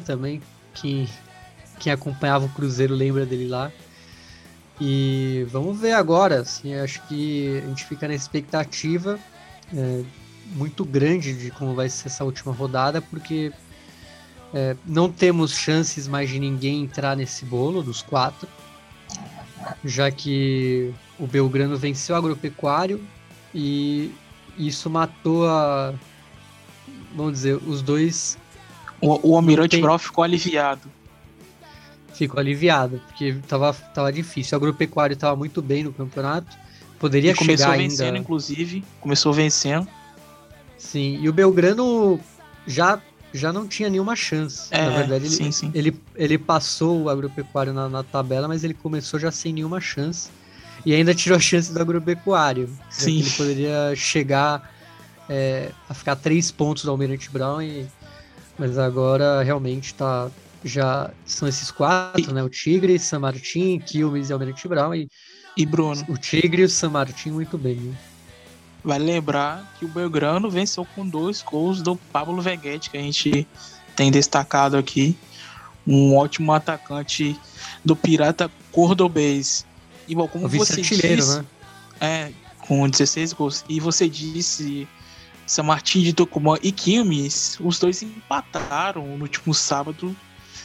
também, que quem acompanhava o Cruzeiro lembra dele lá. E vamos ver agora, assim, acho que a gente fica na expectativa é, muito grande de como vai ser essa última rodada, porque é, não temos chances mais de ninguém entrar nesse bolo dos quatro, já que o Belgrano venceu o Agropecuário e isso matou a. Vamos dizer, os dois. O, o Almirante tem... Brau ficou aliviado. Ficou aliviado, porque tava, tava difícil. O Agropecuário tava muito bem no campeonato. Poderia e começou chegar vencendo, ainda... inclusive. Começou vencendo. Sim, e o Belgrano já, já não tinha nenhuma chance. É, na verdade, ele, sim, sim. ele, ele passou o Agropecuário na, na tabela, mas ele começou já sem nenhuma chance. E ainda tirou a chance do Agropecuário. Sim. Ele poderia chegar é, a ficar três pontos do Almirante Brown, e, mas agora realmente tá, já são esses quatro, e... né? O Tigre, San Martin, Quilmes e Almirante Brown. E, e Bruno. O Tigre e o San Martin muito bem. Né? Vale lembrar que o Belgrano venceu com dois gols do Pablo Veguete, que a gente tem destacado aqui. Um ótimo atacante do Pirata Cordobês. E bom, como você disse, né? é, com 16 gols. E você disse São Martin de Tucumã e Quilmes, os dois empataram no último sábado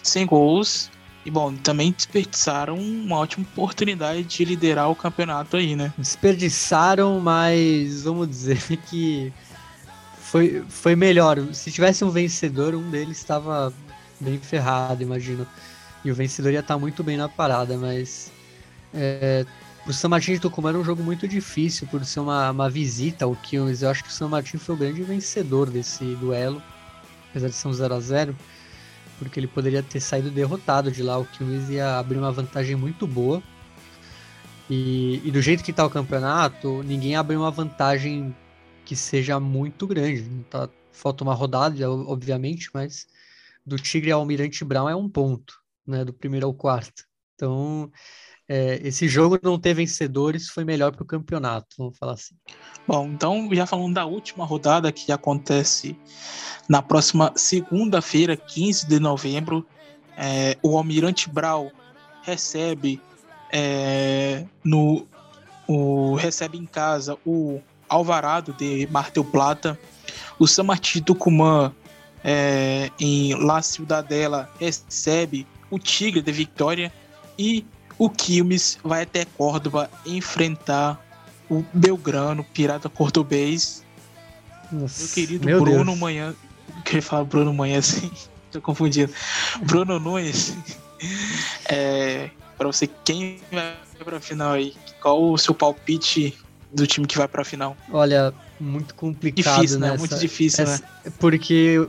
sem gols e bom, também desperdiçaram uma ótima oportunidade de liderar o campeonato aí, né? Desperdiçaram, mas vamos dizer que foi, foi melhor. Se tivesse um vencedor, um deles estava bem ferrado, imagino. E o vencedor ia estar muito bem na parada, mas é, o San Martin de Tucumã era um jogo muito difícil por ser uma, uma visita ao Quilmes. Eu acho que o San Martin foi o grande vencedor desse duelo, apesar de ser um 0 a 0 porque ele poderia ter saído derrotado de lá. O Quilmes ia abrir uma vantagem muito boa. E, e do jeito que está o campeonato, ninguém abre uma vantagem que seja muito grande. Tá, falta uma rodada, obviamente, mas do Tigre ao Almirante Brown é um ponto, né? Do primeiro ao quarto. Então, é, esse jogo não ter vencedores foi melhor para o campeonato, vamos falar assim. Bom, então já falando da última rodada que acontece na próxima segunda-feira, 15 de novembro, é, o Almirante Brau recebe é, no o, recebe em casa o Alvarado de Martel Plata, o San Martín Tucumã é, em La Ciudadela recebe o Tigre de Vitória e o Quilmes vai até Córdoba enfrentar o Belgrano, Pirata Cordobês. Nossa, meu querido meu Bruno Deus. Manhã queria falar Bruno Manhã assim, tô confundindo. Bruno Nunes, é, para você, quem vai pra final aí? Qual o seu palpite do time que vai pra final? Olha, muito complicado, Difícil, né? Muito difícil, essa, né? Porque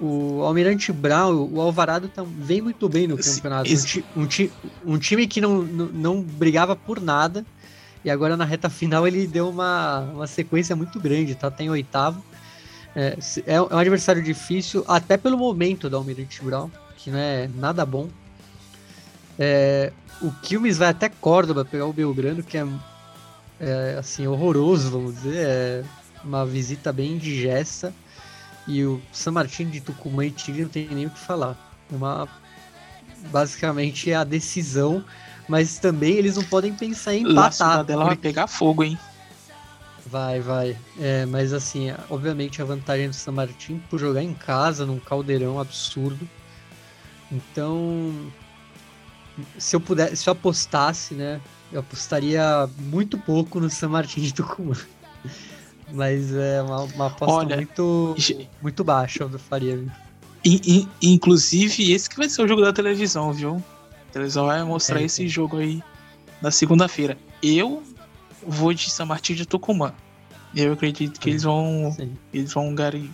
o Almirante Brown, o Alvarado tá, vem muito bem no campeonato. Esse... Um, ti, um, time que não, não, não, brigava por nada. E agora na reta final ele deu uma, uma sequência muito grande, tá? Tem oitavo. É, é, um adversário difícil, até pelo momento do Almirante Brown, que não é nada bom. É, o Quilmes vai até Córdoba pegar o Belgrano, que é, é, assim, horroroso, vamos dizer. É uma visita bem indigesta. E o San Martín de Tucumã e Tigre não tem nem o que falar. É uma, basicamente é a decisão, mas também eles não podem pensar em empatar. A dela porque... vai pegar fogo, hein? Vai, vai. É, mas assim, obviamente a vantagem do San Martín por jogar em casa, num caldeirão absurdo. Então, se eu pudesse, se eu apostasse, né, eu apostaria muito pouco no San Martín de Tucumã. Mas é uma, uma aposta Olha, muito, muito baixa, eu faria. inclusive, esse que vai ser o jogo da televisão, viu? A televisão vai mostrar é, esse jogo aí na segunda-feira. Eu vou de São Martin de Tucumã. Eu acredito que eles vão. Sim. Eles vão, gari,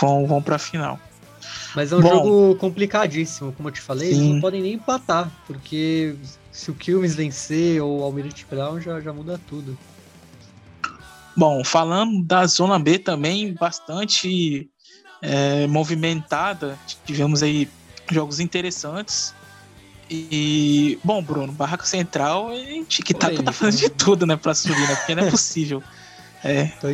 vão, vão pra final. Mas é um Bom, jogo complicadíssimo, como eu te falei, sim. eles não podem nem empatar, porque se o Kilmes vencer ou o Almirante Brown já, já muda tudo. Bom, falando da Zona B também, bastante é, movimentada. Tivemos aí jogos interessantes. E, bom, Bruno, Barraca Central, a gente que tá, tá fazendo de tudo, né, pra subir, né? Porque não é possível. É. Tô,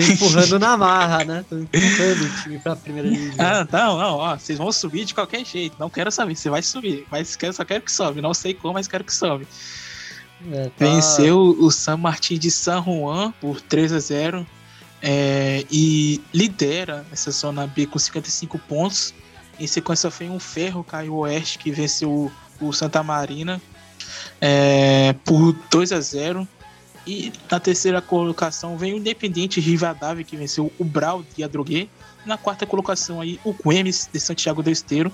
empurrando na marra, né? Tô empurrando o time pra primeira divisão. Ah, não, não, ó. Vocês vão subir de qualquer jeito. Não quero saber. Você vai subir. Mas quero, só quero que sobe. Não sei como, mas quero que sobe. É, tá... Venceu o San Martín de San Juan por 3 a 0 é, e lidera essa zona B com 55 pontos. Em sequência foi um Ferro Caio Oeste que venceu o Santa Marina é, por 2 a 0 e na terceira colocação vem o Independente Rivadavia, que venceu o Brau de Adrogué. Na quarta colocação aí, o Guemes de Santiago do Esteiro,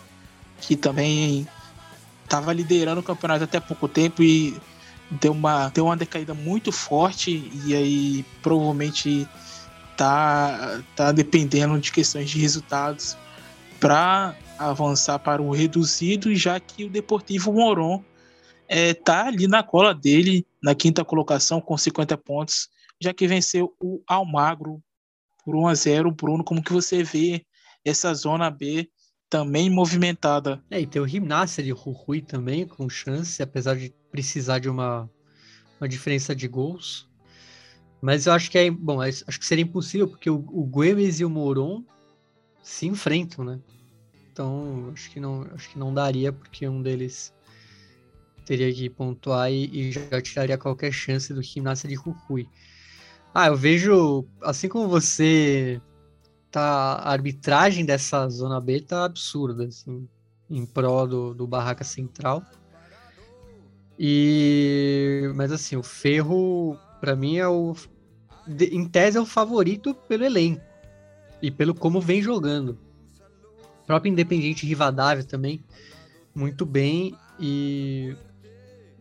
que também estava liderando o campeonato até pouco tempo e deu uma, deu uma decaída muito forte e aí provavelmente tá, tá dependendo de questões de resultados para avançar para o reduzido, já que o Deportivo Moron é, tá ali na cola dele, na quinta colocação, com 50 pontos, já que venceu o Almagro por 1 a 0 Bruno, como que você vê essa zona B também movimentada? É, e tem o Gimnasia de Rui também, com chance, apesar de precisar de uma, uma diferença de gols. Mas eu acho que é, bom, acho que seria impossível, porque o, o Guemes e o Moron se enfrentam, né? Então, acho que não, acho que não daria, porque um deles teria que pontuar e, e já tiraria qualquer chance do Gimnasia de Jujuy. Ah, eu vejo, assim como você, tá, a arbitragem dessa zona B tá absurda, assim, em prol do, do Barraca Central. E, mas assim, o Ferro, para mim, é o, em tese, é o favorito pelo elenco e pelo como vem jogando. O próprio Independiente Rivadavia também, muito bem. E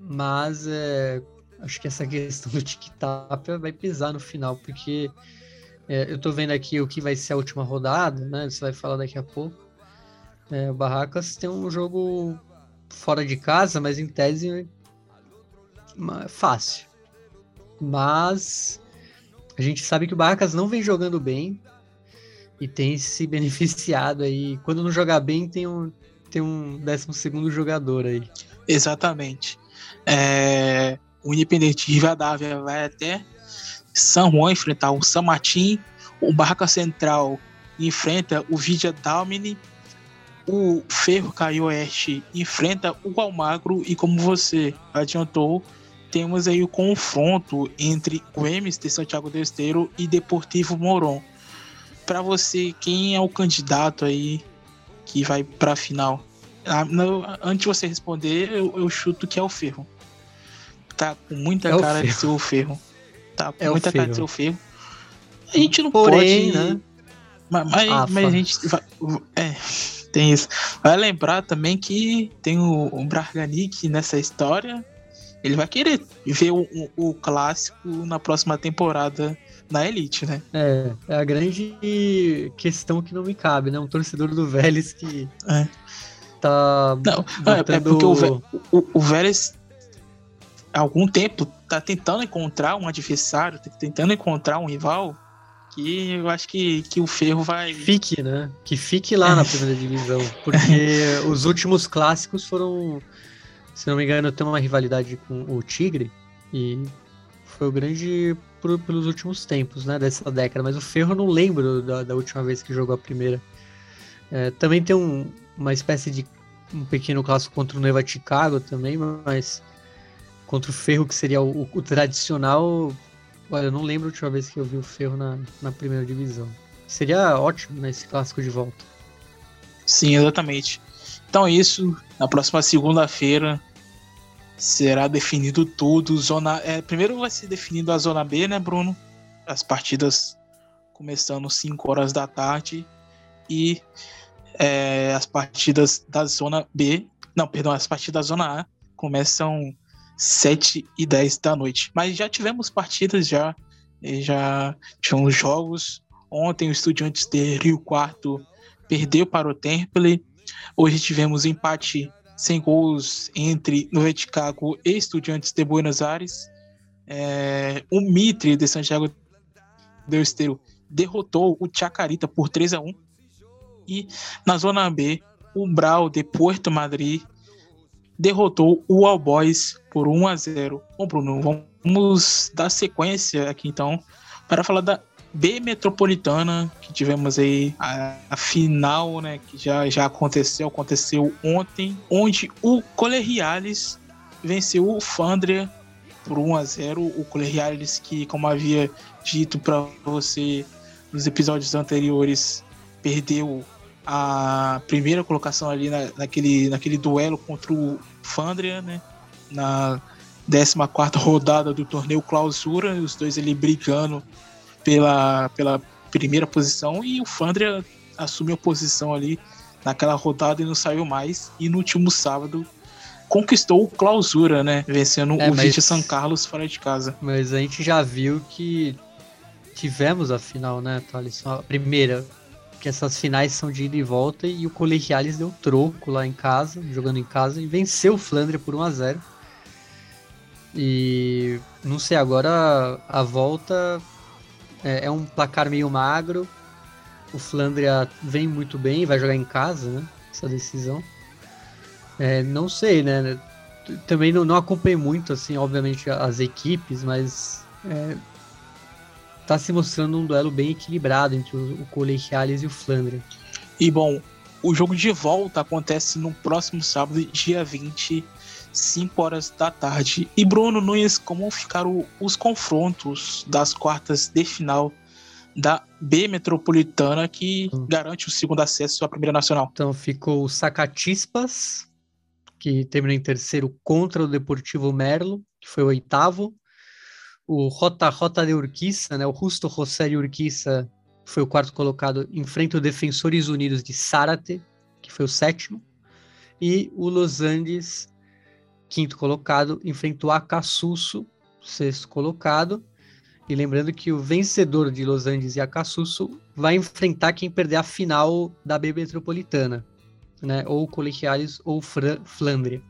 mas é, acho que essa questão do tic-tac vai pisar no final, porque é, eu tô vendo aqui o que vai ser a última rodada, né? Você vai falar daqui a pouco. É, o Barracas tem um jogo fora de casa, mas em tese fácil. Mas a gente sabe que o Barracas não vem jogando bem e tem se beneficiado aí. Quando não jogar bem, tem um, tem um 12 segundo jogador aí. Exatamente. É, o Independente Rivadavia vai até São Juan enfrentar o San Martín. O Barraca Central enfrenta o Vidia Dalmini. O Ferro Oeste enfrenta o Almagro. E como você adiantou, temos aí o confronto entre o Emes de Santiago do Esteiro e Deportivo Moron. Para você, quem é o candidato aí que vai para a final? Ah, antes de você responder, eu, eu chuto que é o Ferro tá com muita é cara de ser o ferro. Tá com é muita cara de ser o ferro. A gente não Porém, pode. Né? Mas, mas, mas, a gente vai. É, tem isso. Vai lembrar também que tem o, o Braganic nessa história. Ele vai querer ver o, o, o, clássico na próxima temporada na Elite, né? É, é a grande questão que não me cabe, né? Um torcedor do Vélez que é. tá. Não, botando... é porque o, o, o Vélez há algum tempo tá tentando encontrar um adversário, tá tentando encontrar um rival que eu acho que, que o Ferro vai. Fique, né? Que fique lá na primeira divisão. Porque os últimos clássicos foram, se não me engano, tem uma rivalidade com o Tigre. E foi o grande pelos últimos tempos, né? Dessa década. Mas o Ferro eu não lembro da, da última vez que jogou a primeira. É, também tem um, uma espécie de um pequeno clássico contra o Neva Chicago também, mas contra o Ferro, que seria o, o, tradicional. Olha, eu não lembro a última vez que eu vi o Ferro na, na primeira divisão. Seria ótimo nesse né, clássico de volta. Sim, exatamente. Então é isso. Na próxima segunda-feira será definido tudo. Zona, é, primeiro vai ser definido a zona B, né, Bruno? as partidas começando 5 horas da tarde e é, as partidas da zona B, não, perdão, as partidas da zona A começam 7 e 10 da noite. Mas já tivemos partidas já, já tivemos jogos. Ontem o Estudiantes de Rio Quarto perdeu para o Temple. Hoje tivemos empate sem gols entre Nova Chicago e Estudiantes de Buenos Aires. É, o Mitre de Santiago del Estero derrotou o Chacarita por 3 a 1 e na zona B o Brau de Porto Madrid derrotou o All Boys por 1 a 0. Bom, Bruno, vamos dar sequência aqui então para falar da B Metropolitana, que tivemos aí a, a, final, né, que já, já aconteceu, aconteceu ontem, onde o Colegiales venceu o Fandria por 1 a 0. O Colegiales que, como havia dito para você nos episódios anteriores, perdeu a primeira colocação ali na, naquele, naquele duelo contra o Fandria, né, na 14 rodada do torneio Clausura, os dois ali brigando pela, pela primeira posição e o Fandria assumiu a posição ali naquela rodada e não saiu mais. E no último sábado conquistou o clausura, né? Vencendo é, o mas, San Carlos fora de casa. Mas a gente já viu que tivemos a final, né, Thales? A primeira, que essas finais são de ida e volta e o Colegiales deu troco lá em casa, jogando em casa, e venceu o Flandre por 1 a 0 E não sei, agora a volta é, é um placar meio magro. O Flandria vem muito bem, vai jogar em casa, né? Essa decisão. É, não sei, né? Também não, não acompanhei muito, assim, obviamente, as equipes, mas é, tá se mostrando um duelo bem equilibrado entre o, o Colegiales e o Flandria. E bom, o jogo de volta acontece no próximo sábado, dia 20, 5 horas da tarde. E Bruno Nunes, como ficaram os confrontos das quartas de final da B Metropolitana, que hum. garante o segundo acesso à Primeira Nacional? Então ficou o Sacatispas, que terminou em terceiro contra o Deportivo Merlo, que foi o oitavo. O Rota Rota de Urquiza, né, o Justo José de Urquiza, foi o quarto colocado, enfrenta o Defensores Unidos de Sárate, que foi o sétimo. E o Los Andes quinto colocado, enfrenta o Acassuso, sexto colocado. E lembrando que o vencedor de Los Angeles e Acassuso vai enfrentar quem perder a final da B Metropolitana, né? Ou Colegiales ou Fran Flandria.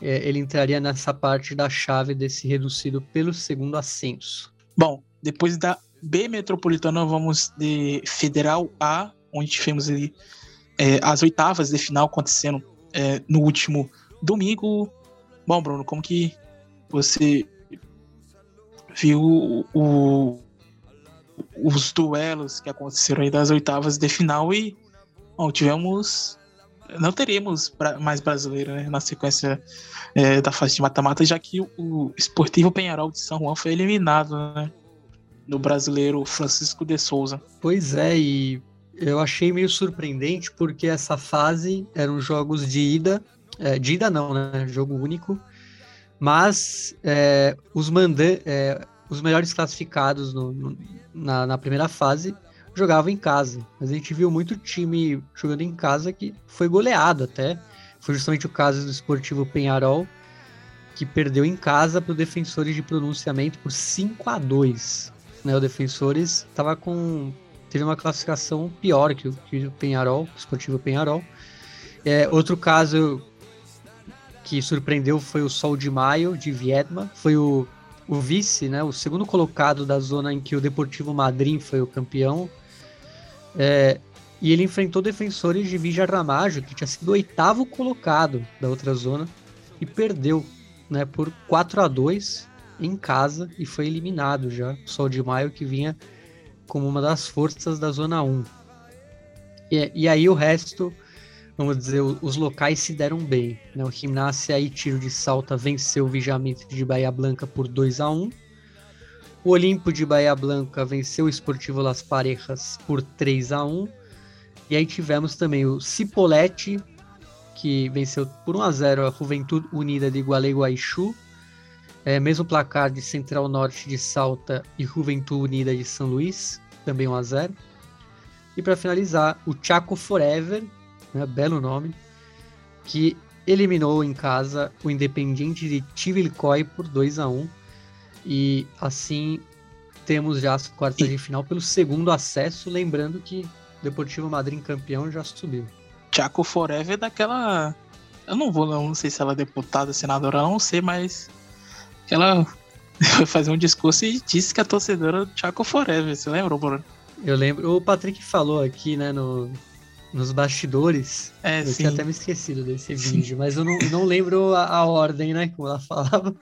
É, ele entraria nessa parte da chave desse reduzido pelo segundo ascenso. Bom, depois da B Metropolitana, vamos de Federal A, onde tivemos ali é, as oitavas de final acontecendo é, no último domingo. Bom, Bruno, como que você viu o, os duelos que aconteceram aí das oitavas de final e bom, tivemos não teremos mais brasileiro né, na sequência é, da fase de mata-mata, já que o Esportivo Penharol de São Juan foi eliminado né, do brasileiro Francisco de Souza. Pois é, e eu achei meio surpreendente porque essa fase eram jogos de ida é, de ida não, né? Jogo único. Mas é, os, manda é, os melhores classificados no, no, na, na, primeira fase jogavam em casa. Mas a gente viu muito time jogando em casa que foi goleado até. Foi justamente o caso do Esportivo Penharol, que perdeu em casa para o Defensores de Pronunciamento por 5 a 2 né, O Defensores estava com teve uma classificação pior que o, que o Penharol, o Esportivo Penharol. É, outro caso que surpreendeu foi o Sol de Maio, de Vietnã. Foi o, o vice, né, o segundo colocado da zona em que o Deportivo Madrid foi o campeão. É, e ele enfrentou defensores de Vija Ramajo, que tinha sido o oitavo colocado da outra zona, e perdeu né, por 4 a 2 em casa e foi eliminado já. O Sol de Maio que vinha como uma das forças da Zona 1. E, e aí o resto vamos dizer, os locais se deram bem. Né? O Gimnasia e Tiro de Salta venceu o Vijamitre de Bahia Blanca por 2 a 1 O Olimpo de Bahia Blanca venceu o Esportivo Las Parejas por 3 a 1 E aí tivemos também o Cipolletti, que venceu por 1 a 0 a Juventude Unida de Gualeguaychú. É, mesmo placar de Central Norte de Salta e Juventude Unida de São Luís, também 1 a 0 E para finalizar, o Chaco Forever, né, belo nome, que eliminou em casa o Independiente de Chivilcoy por 2 a 1 E assim temos já as quartas de final pelo segundo acesso, lembrando que Deportivo Madrid campeão já subiu. Chaco Forever é daquela. Eu não vou, não sei se ela é deputada, senadora, não sei, mas ela foi fazer um discurso e disse que a torcedora do Chaco Forever. Você lembra, Bruno? Eu lembro. O Patrick falou aqui, né, no, nos bastidores. É, eu sim. tinha até me esquecido desse vídeo, mas eu não, não lembro a, a, ordem, né, como ela falava.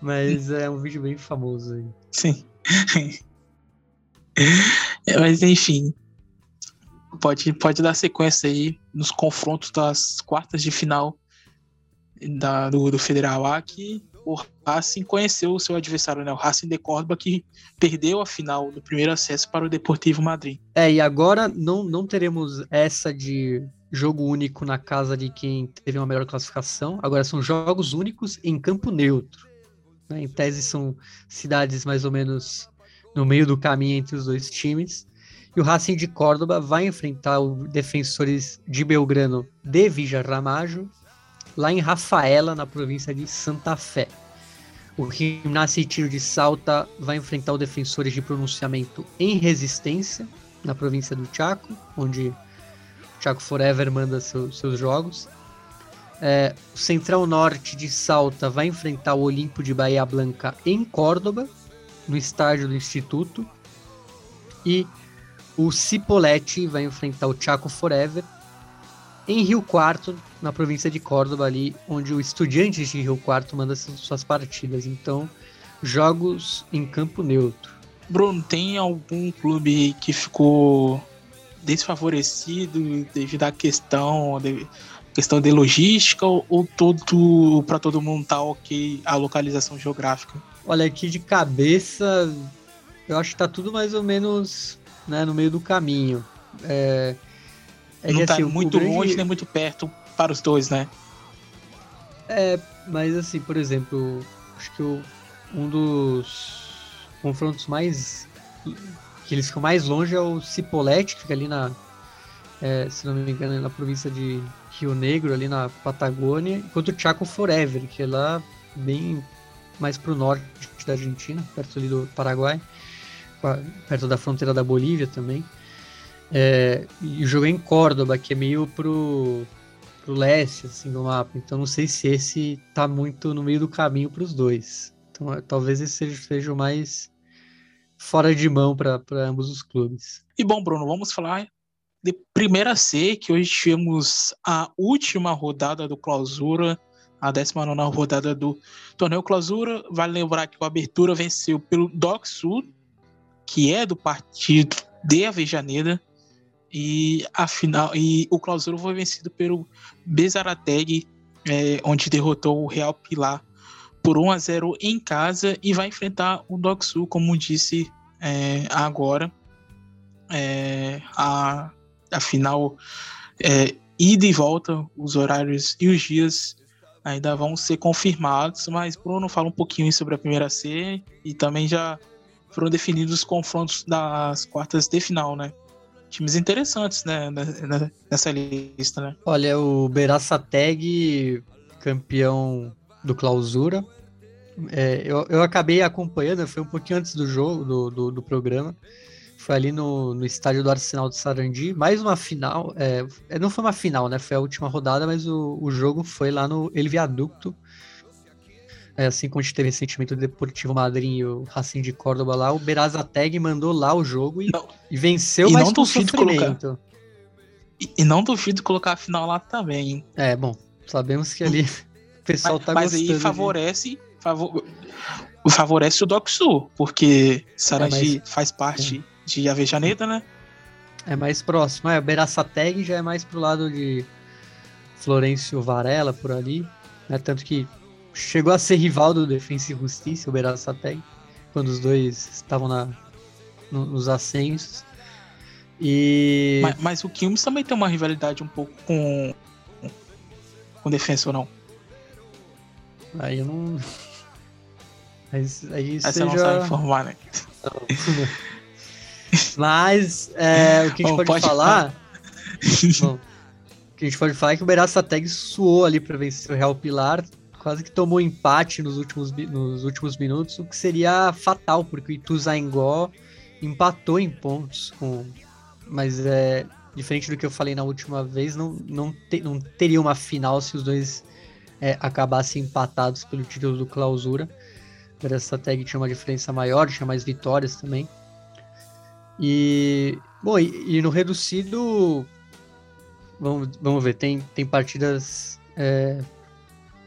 Mas é um vídeo bem famoso aí. Sim. É, mas enfim, pode, pode dar sequência aí nos confrontos das quartas de final da, do, do Federal A, que o Racing conheceu o seu adversário, né? O Racing de Córdoba, que perdeu a final do primeiro acesso para o Deportivo Madrid. É, e agora não, não teremos essa de jogo único na casa de quem teve uma melhor classificação. Agora são jogos únicos em campo neutro. Né? Em tese são cidades mais ou menos no meio do caminho entre os dois times. E o Racing de Córdoba vai enfrentar os defensores de Belgrano de Ramalho, lá em Rafaela, na província de Santa Fé. O Gimnasia e Tiro de Salta vai enfrentar o Defensores de Pronunciamento em Resistência, na província do Chaco, onde o Chaco Forever manda seu, seus jogos. É, o Central Norte de Salta vai enfrentar o Olimpo de Bahia Blanca em Córdoba, no estádio do Instituto. E o Cipolletti vai enfrentar o Chaco Forever em Rio Quarto, na província de Córdoba, ali onde o Estudiantes de Rio Quarto manda suas partidas. Então, jogos em campo neutro. Bruno, tem algum clube que ficou desfavorecido devido à questão de, questão de logística ou todo para todo mundo tá ok a localização geográfica? Olha, aqui de cabeça, eu acho que tá tudo mais ou menos né, no meio do caminho. É, é não que, tá assim, muito grande... longe nem muito perto para os dois, né? É, mas assim, por exemplo, acho que o, um dos confrontos mais. que eles ficam mais longe é o Cipolletti, que fica ali na. É, se não me engano, na província de Rio Negro, ali na Patagônia, enquanto o Chaco Forever, que é lá bem mais pro norte da Argentina, perto ali do Paraguai perto da fronteira da Bolívia também. É, e joguei em Córdoba, que é meio pro, pro leste assim, do mapa. Então não sei se esse tá muito no meio do caminho para os dois. Então é, talvez esse seja, o mais fora de mão para ambos os clubes. E bom, Bruno, vamos falar de primeira C, que hoje tivemos a última rodada do Clausura, a 19 rodada do torneio Clausura. Vale lembrar que o Abertura venceu pelo DOC Sul que é do partido de Avejaneda, e a final e o clausura foi vencido pelo Bezarateg, é, onde derrotou o Real Pilar por 1 a 0 em casa e vai enfrentar o Doxu, como disse é, agora. É, a, a final é, ida e volta, os horários e os dias ainda vão ser confirmados, mas Bruno fala um pouquinho sobre a primeira C e também já foram definidos os confrontos das quartas de final, né? Times interessantes, né, nessa lista, né? Olha, o Beraçateg, campeão do Clausura. É, eu, eu acabei acompanhando, foi um pouquinho antes do jogo, do, do, do programa. Foi ali no, no estádio do Arsenal de Sarandi. Mais uma final. É, é, não foi uma final, né? Foi a última rodada, mas o, o jogo foi lá no El Viaducto, assim como a gente teve recentemente o Deportivo Madrid e o Racing de Córdoba lá, o Berazateg mandou lá o jogo e, e venceu e mais não com sofrimento. Colocar, e, e, não duvido colocar a final lá também. É, bom, sabemos que ali o pessoal mas, tá mas gostando. Mas aí favorece, de... favor, favorece o Doc Sul, porque Sarandi é mais, faz parte é. de Avejaneda, né? É mais próximo. É, o Berazateg já é mais pro lado de Florencio Varela, por ali. Né? Tanto que chegou a ser rival do Defensa e Justiça, o Beraçateg, quando os dois estavam na, no, nos ascensos. E... Mas, mas, o Quilmes também tem uma rivalidade um pouco com com Defensa ou não? Aí eu não Mas aí Aí você não sabe informar, né? Mas é, o que a gente Bom, pode, pode falar. Bom, o que a gente pode falar é que o Beraçateg suou ali para vencer o Real Pilar, quase que tomou empate nos últimos, nos últimos minutos, o que seria fatal, porque o Ituzaingó empatou em pontos com. Mas é. Diferente do que eu falei na última vez, não, não, te- não teria uma final se os dois é, acabassem empatados pelo título do clausura. O Beraçateg tinha uma diferença maior, tinha mais vitórias também. E, bom, e, e no reducido, vamos, vamos ver, tem, tem partidas, é,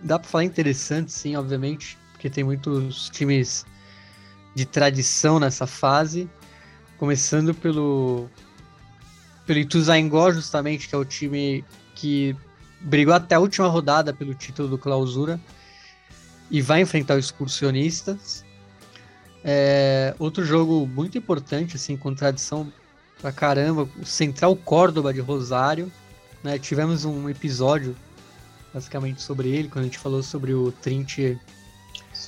dá para falar interessantes, sim, obviamente, porque tem muitos times de tradição nessa fase, começando pelo, pelo Ituzaingó, justamente, que é o time que brigou até a última rodada pelo título do Clausura e vai enfrentar os excursionistas. É, outro jogo muito importante, assim, com tradição pra caramba, o Central Córdoba de Rosário. Né? Tivemos um episódio, basicamente, sobre ele, quando a gente falou sobre o Trinti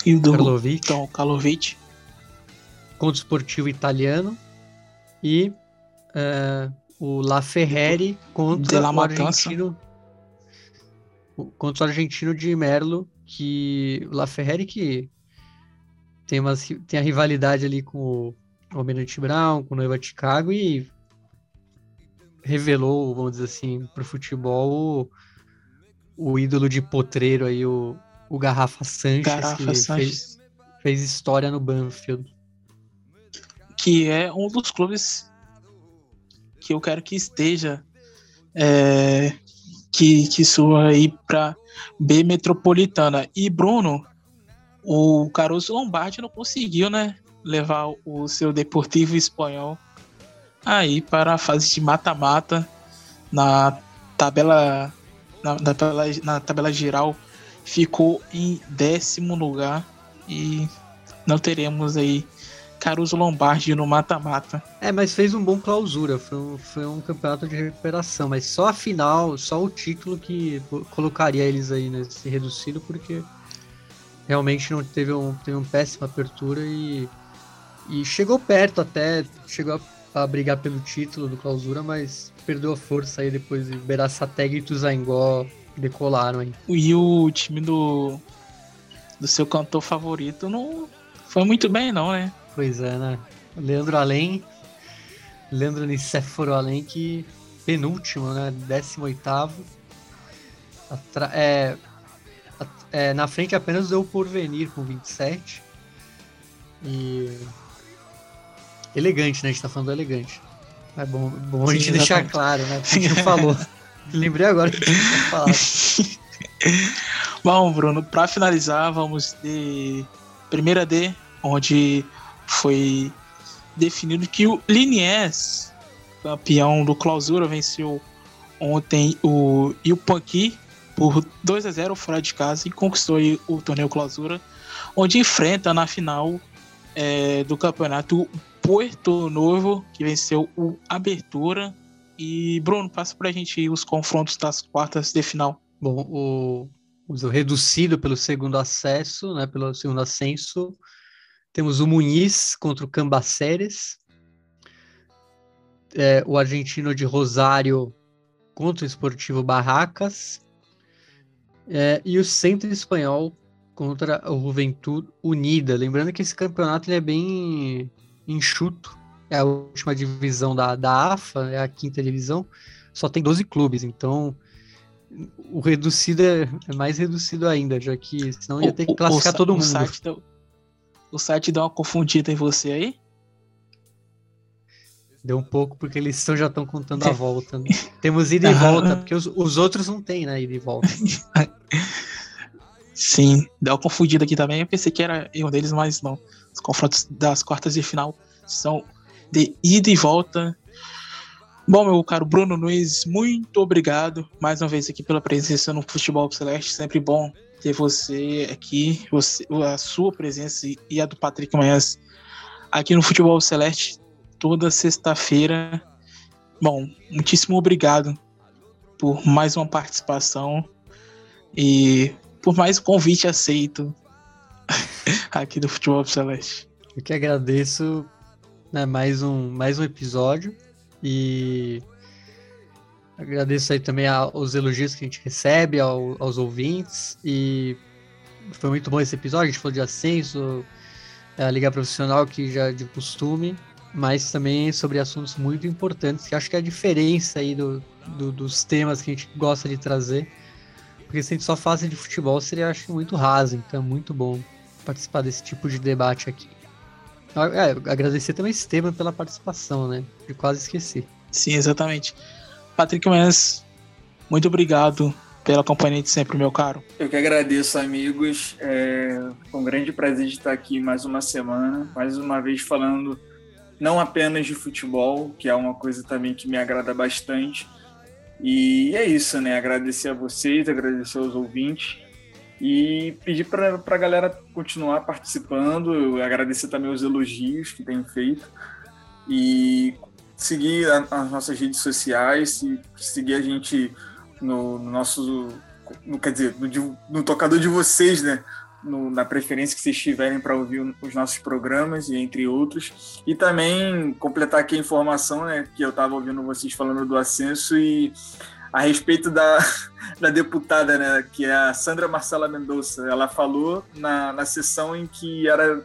E do Karlovic, então, Kalovic. contra o esportivo italiano. E é, o La Ferreri contra o argentino. o- Contra o argentino de Merlo, que o La Ferreri que tem, umas, ri- tem a rivalidade ali com o Almirante Brown, com o Noiva Chicago e revelou, vamos dizer assim, pro futebol o, ídolo de potreiro aí, o, o Garrafa Sanches, Garrafa que fez, Sanches. fez história no Banfield. que é um dos clubes que eu quero que esteja é, que, que suba aí para B Metropolitana. E Bruno, o Caruso Lombardi não conseguiu, né, levar o seu Deportivo Espanhol aí para a fase de mata-mata na tabela na, na tabela na tabela geral ficou em décimo lugar e não teremos aí Caruso Lombardi no mata-mata. É, mas fez um bom clausura, foi um, foi um campeonato de recuperação, mas só a final, só o título que co- colocaria eles aí nesse reducido, porque realmente não teve um, teve uma péssima apertura e, e chegou perto até, chegou a, brigar pelo título do clausura, mas perdeu a força aí depois de Beraçateg e Tuzaingó decolaram aí. E o time do, do seu cantor favorito não foi muito bem, não, né? Pois é, né? Leandro Além, Leandro Nicéforo Além, que penúltimo, né? 18 Atra é, é, na frente apenas deu o Porvenir com 27. E. Elegante, né? A gente tá falando do elegante. É bom, bom a Sim, gente deixar claro, né? Porque a gente não falou. Lembrei agora que a gente tinha falado. Bom, Bruno, para finalizar, vamos de primeira D, onde foi definido que o Liniers, campeão do Clausura, venceu ontem o Yupanqui por 2 a 0 fora de casa e conquistou o torneio Clausura, onde enfrenta na final eh, do campeonato o Puerto Novo, que venceu o Abertura. E Bruno, passa pra gente aí os confrontos das quartas de final. Bom, o, o reducido pelo segundo acesso, né, pelo segundo ascenso, temos o Muniz contra o Cambaceres, é, o argentino de Rosário contra o Esportivo Barracas, é, e o Centro Espanhol contra o Juventude Unida. Lembrando que esse campeonato ele é bem enxuto, é a última divisão da, da AFA, é a quinta divisão, só tem 12 clubes, então o reducido é, é mais reduzido ainda, já que senão ia ter que classificar todo o mundo. Site deu, o site deu uma confundida em você aí? Deu um pouco, porque eles tão, já estão contando a volta. né? Temos ida e volta, porque os, os outros não tem, né? Ida e volta. Sim, deu uma confundida aqui também. Eu pensei que era erro deles, mas não. Os confrontos das quartas de final são de ida e volta. Bom, meu caro Bruno Nunes, muito obrigado mais uma vez aqui pela presença no Futebol Celeste. Sempre bom ter você aqui, você, a sua presença e a do Patrick Manhãs aqui no Futebol Celeste toda sexta-feira. Bom, muitíssimo obrigado por mais uma participação e por mais convite aceito aqui do Futebol Celeste. Eu que agradeço né, mais, um, mais um episódio e agradeço aí também aos elogios que a gente recebe, ao, aos ouvintes e foi muito bom esse episódio, a gente falou de ascenso, a liga profissional que já é de costume, mas também sobre assuntos muito importantes, que acho que é a diferença aí do, do, dos temas que a gente gosta de trazer, porque se a gente só fala de futebol seria, acho, muito raso, então é muito bom participar desse tipo de debate aqui. É, agradecer também Esteban pela participação, né? Eu quase esqueci. Sim, exatamente. Patrick Mendes, muito obrigado pela companhia de sempre, meu caro. Eu que agradeço, amigos. É um grande prazer de estar aqui mais uma semana, mais uma vez falando não apenas de futebol, que é uma coisa também que me agrada bastante. E é isso, né? Agradecer a vocês, agradecer aos ouvintes e pedir para a galera continuar participando, agradecer também os elogios que têm feito e seguir as nossas redes sociais, seguir a gente no, no nosso, no, quer dizer, no, no, tocador de vocês, né? No, na preferência que vocês tiverem para ouvir os nossos programas e entre outros. E também completar aqui a informação, né? Que eu estava ouvindo vocês falando do ascenso e a respeito da, da deputada, né, que é a Sandra Marcela Mendonça. Ela falou na, na sessão em que era,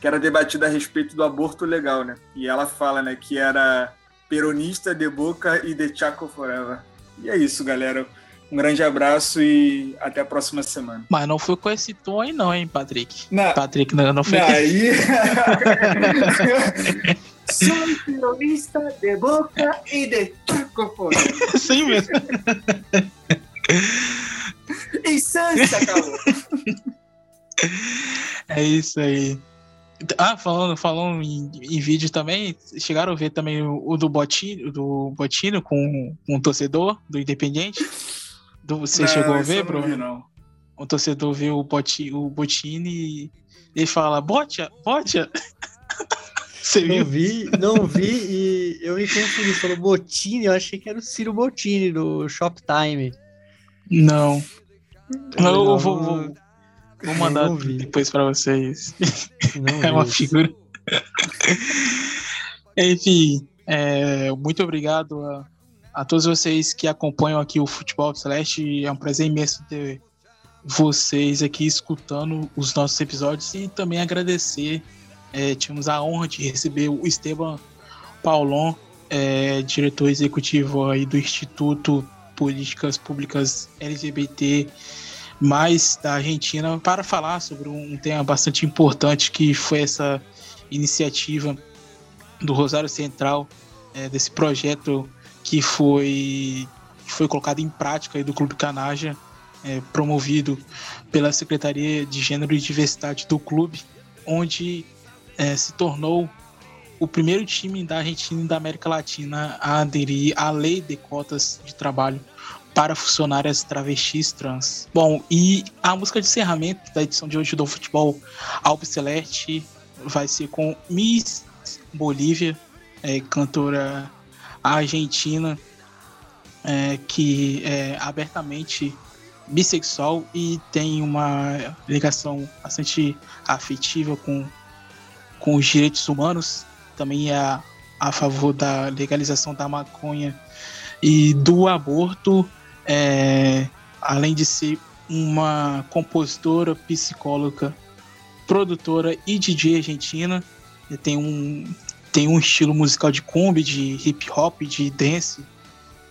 que era debatida a respeito do aborto legal, né? E ela fala, né, que era peronista de boca e de Chaco forever. E é isso, galera. Um grande abraço e até a próxima semana. Mas não foi com esse tom aí, não, hein, Patrick? Não. Patrick, não, não foi. Aí. Sou peronista de boca e de chacofone. Sim mesmo. e Sansa, acabou. É isso aí. Ah, falando, falando em, em, vídeo também, chegaram a ver também o, o do Botino, do Botino com, com um torcedor do Independente? Do, você não, chegou a ver, Bruno? Não, não. O torcedor vê o, Boti, o Botini e ele fala, Botia, Botia. Você não viu? vi, não vi e eu me confundi. Falou Botini, eu achei que era o Ciro Botini do Shoptime. Não. Eu, eu vou, vou, Vou mandar depois para vocês. Não é uma figura. Enfim, é, muito obrigado a, a, todos vocês que acompanham aqui o Futebol Celeste. É um prazer imenso ter vocês aqui escutando os nossos episódios e também agradecer. É, tivemos a honra de receber o Esteban Paulon, é, diretor executivo aí do Instituto Políticas Públicas LGBT mais da Argentina para falar sobre um tema bastante importante que foi essa iniciativa do Rosário Central, é, desse projeto que foi, que foi colocado em prática do Clube Canaja, é, promovido pela Secretaria de Gênero e Diversidade do clube, onde é, se tornou o primeiro time da Argentina e da América Latina a aderir à lei de cotas de trabalho para funcionárias travestis trans. Bom, e a música de encerramento da edição de hoje do Futebol Alpe Celeste vai ser com Miss Bolívia, é, cantora argentina, é, que é abertamente bissexual e tem uma ligação bastante afetiva com, com os direitos humanos. Também é a, a favor da legalização da maconha e do aborto é, além de ser uma compositora, psicóloga, produtora e DJ argentina, tem um, tem um estilo musical de combi, de hip hop, de dance,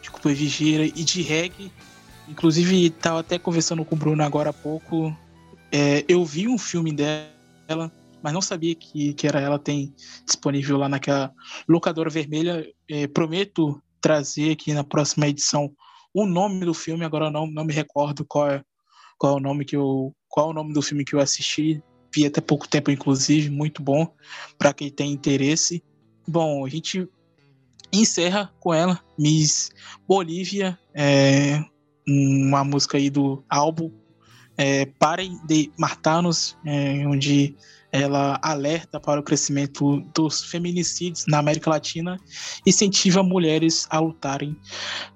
de culpa vigeira e de reggae. Inclusive, estava até conversando com o Bruno agora há pouco. É, eu vi um filme dela, mas não sabia que, que era ela. Tem disponível lá naquela locadora vermelha. É, prometo trazer aqui na próxima edição o nome do filme, agora não, não me recordo qual é, qual é o nome que eu. Qual é o nome do filme que eu assisti. Vi até pouco tempo, inclusive, muito bom para quem tem interesse. Bom, a gente encerra com ela, Miss Bolívia, é, uma música aí do álbum é, Parem de Matar-nos, é, onde ela alerta para o crescimento dos feminicídios na América Latina e incentiva mulheres a lutarem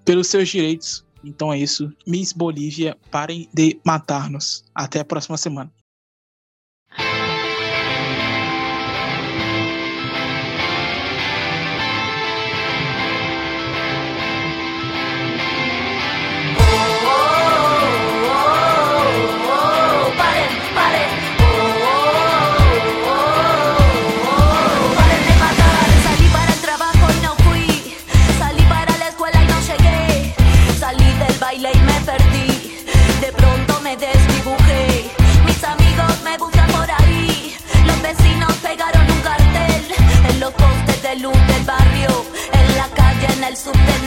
pelos seus direitos. Então é isso. Miss Bolívia, parem de matar-nos. Até a próxima semana.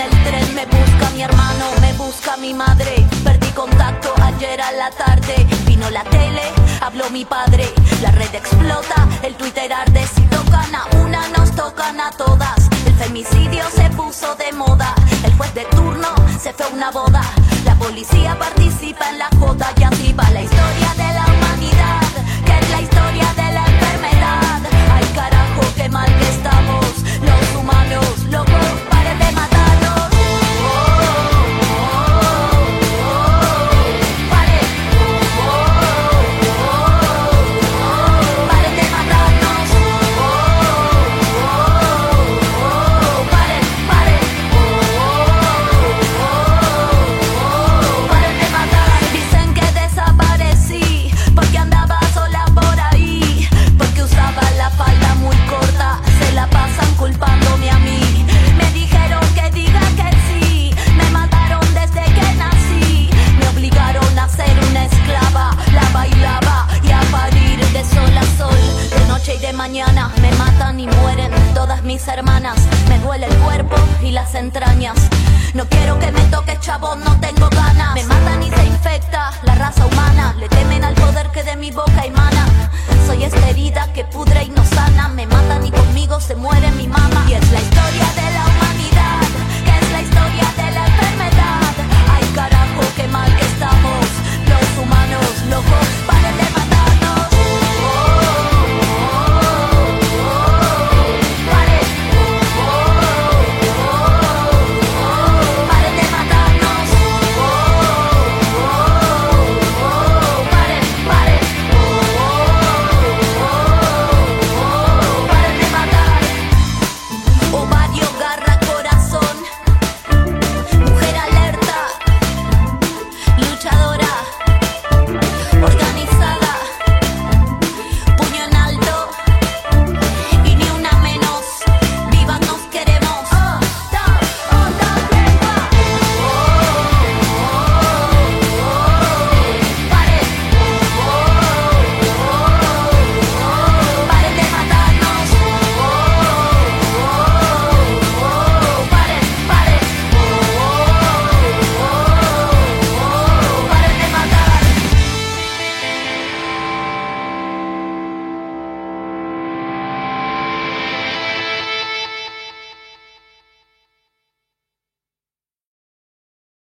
El tren. Me busca mi hermano, me busca mi madre. Perdí contacto ayer a la tarde. Vino la tele, habló mi padre. La red explota, el Twitter arde. Si tocan a una, nos tocan a todas. El femicidio se puso de moda. El juez de turno se fue a una boda. La policía participa en la joda y así la historia de la humanidad, que es la historia de la enfermedad. Ay carajo, qué mal que estamos, los humanos, locos, hermanas. Me duele el cuerpo y las entrañas. No quiero que me toques, chabón, no tengo ganas. Me matan y se infecta la raza humana. Le temen al poder que de mi boca emana. Soy esta herida que pudre y no sana. Me matan y conmigo se muere mi mamá. Y es la historia de la humanidad, que es la historia de la enfermedad. Ay, carajo, qué mal que estamos. Los humanos, locos.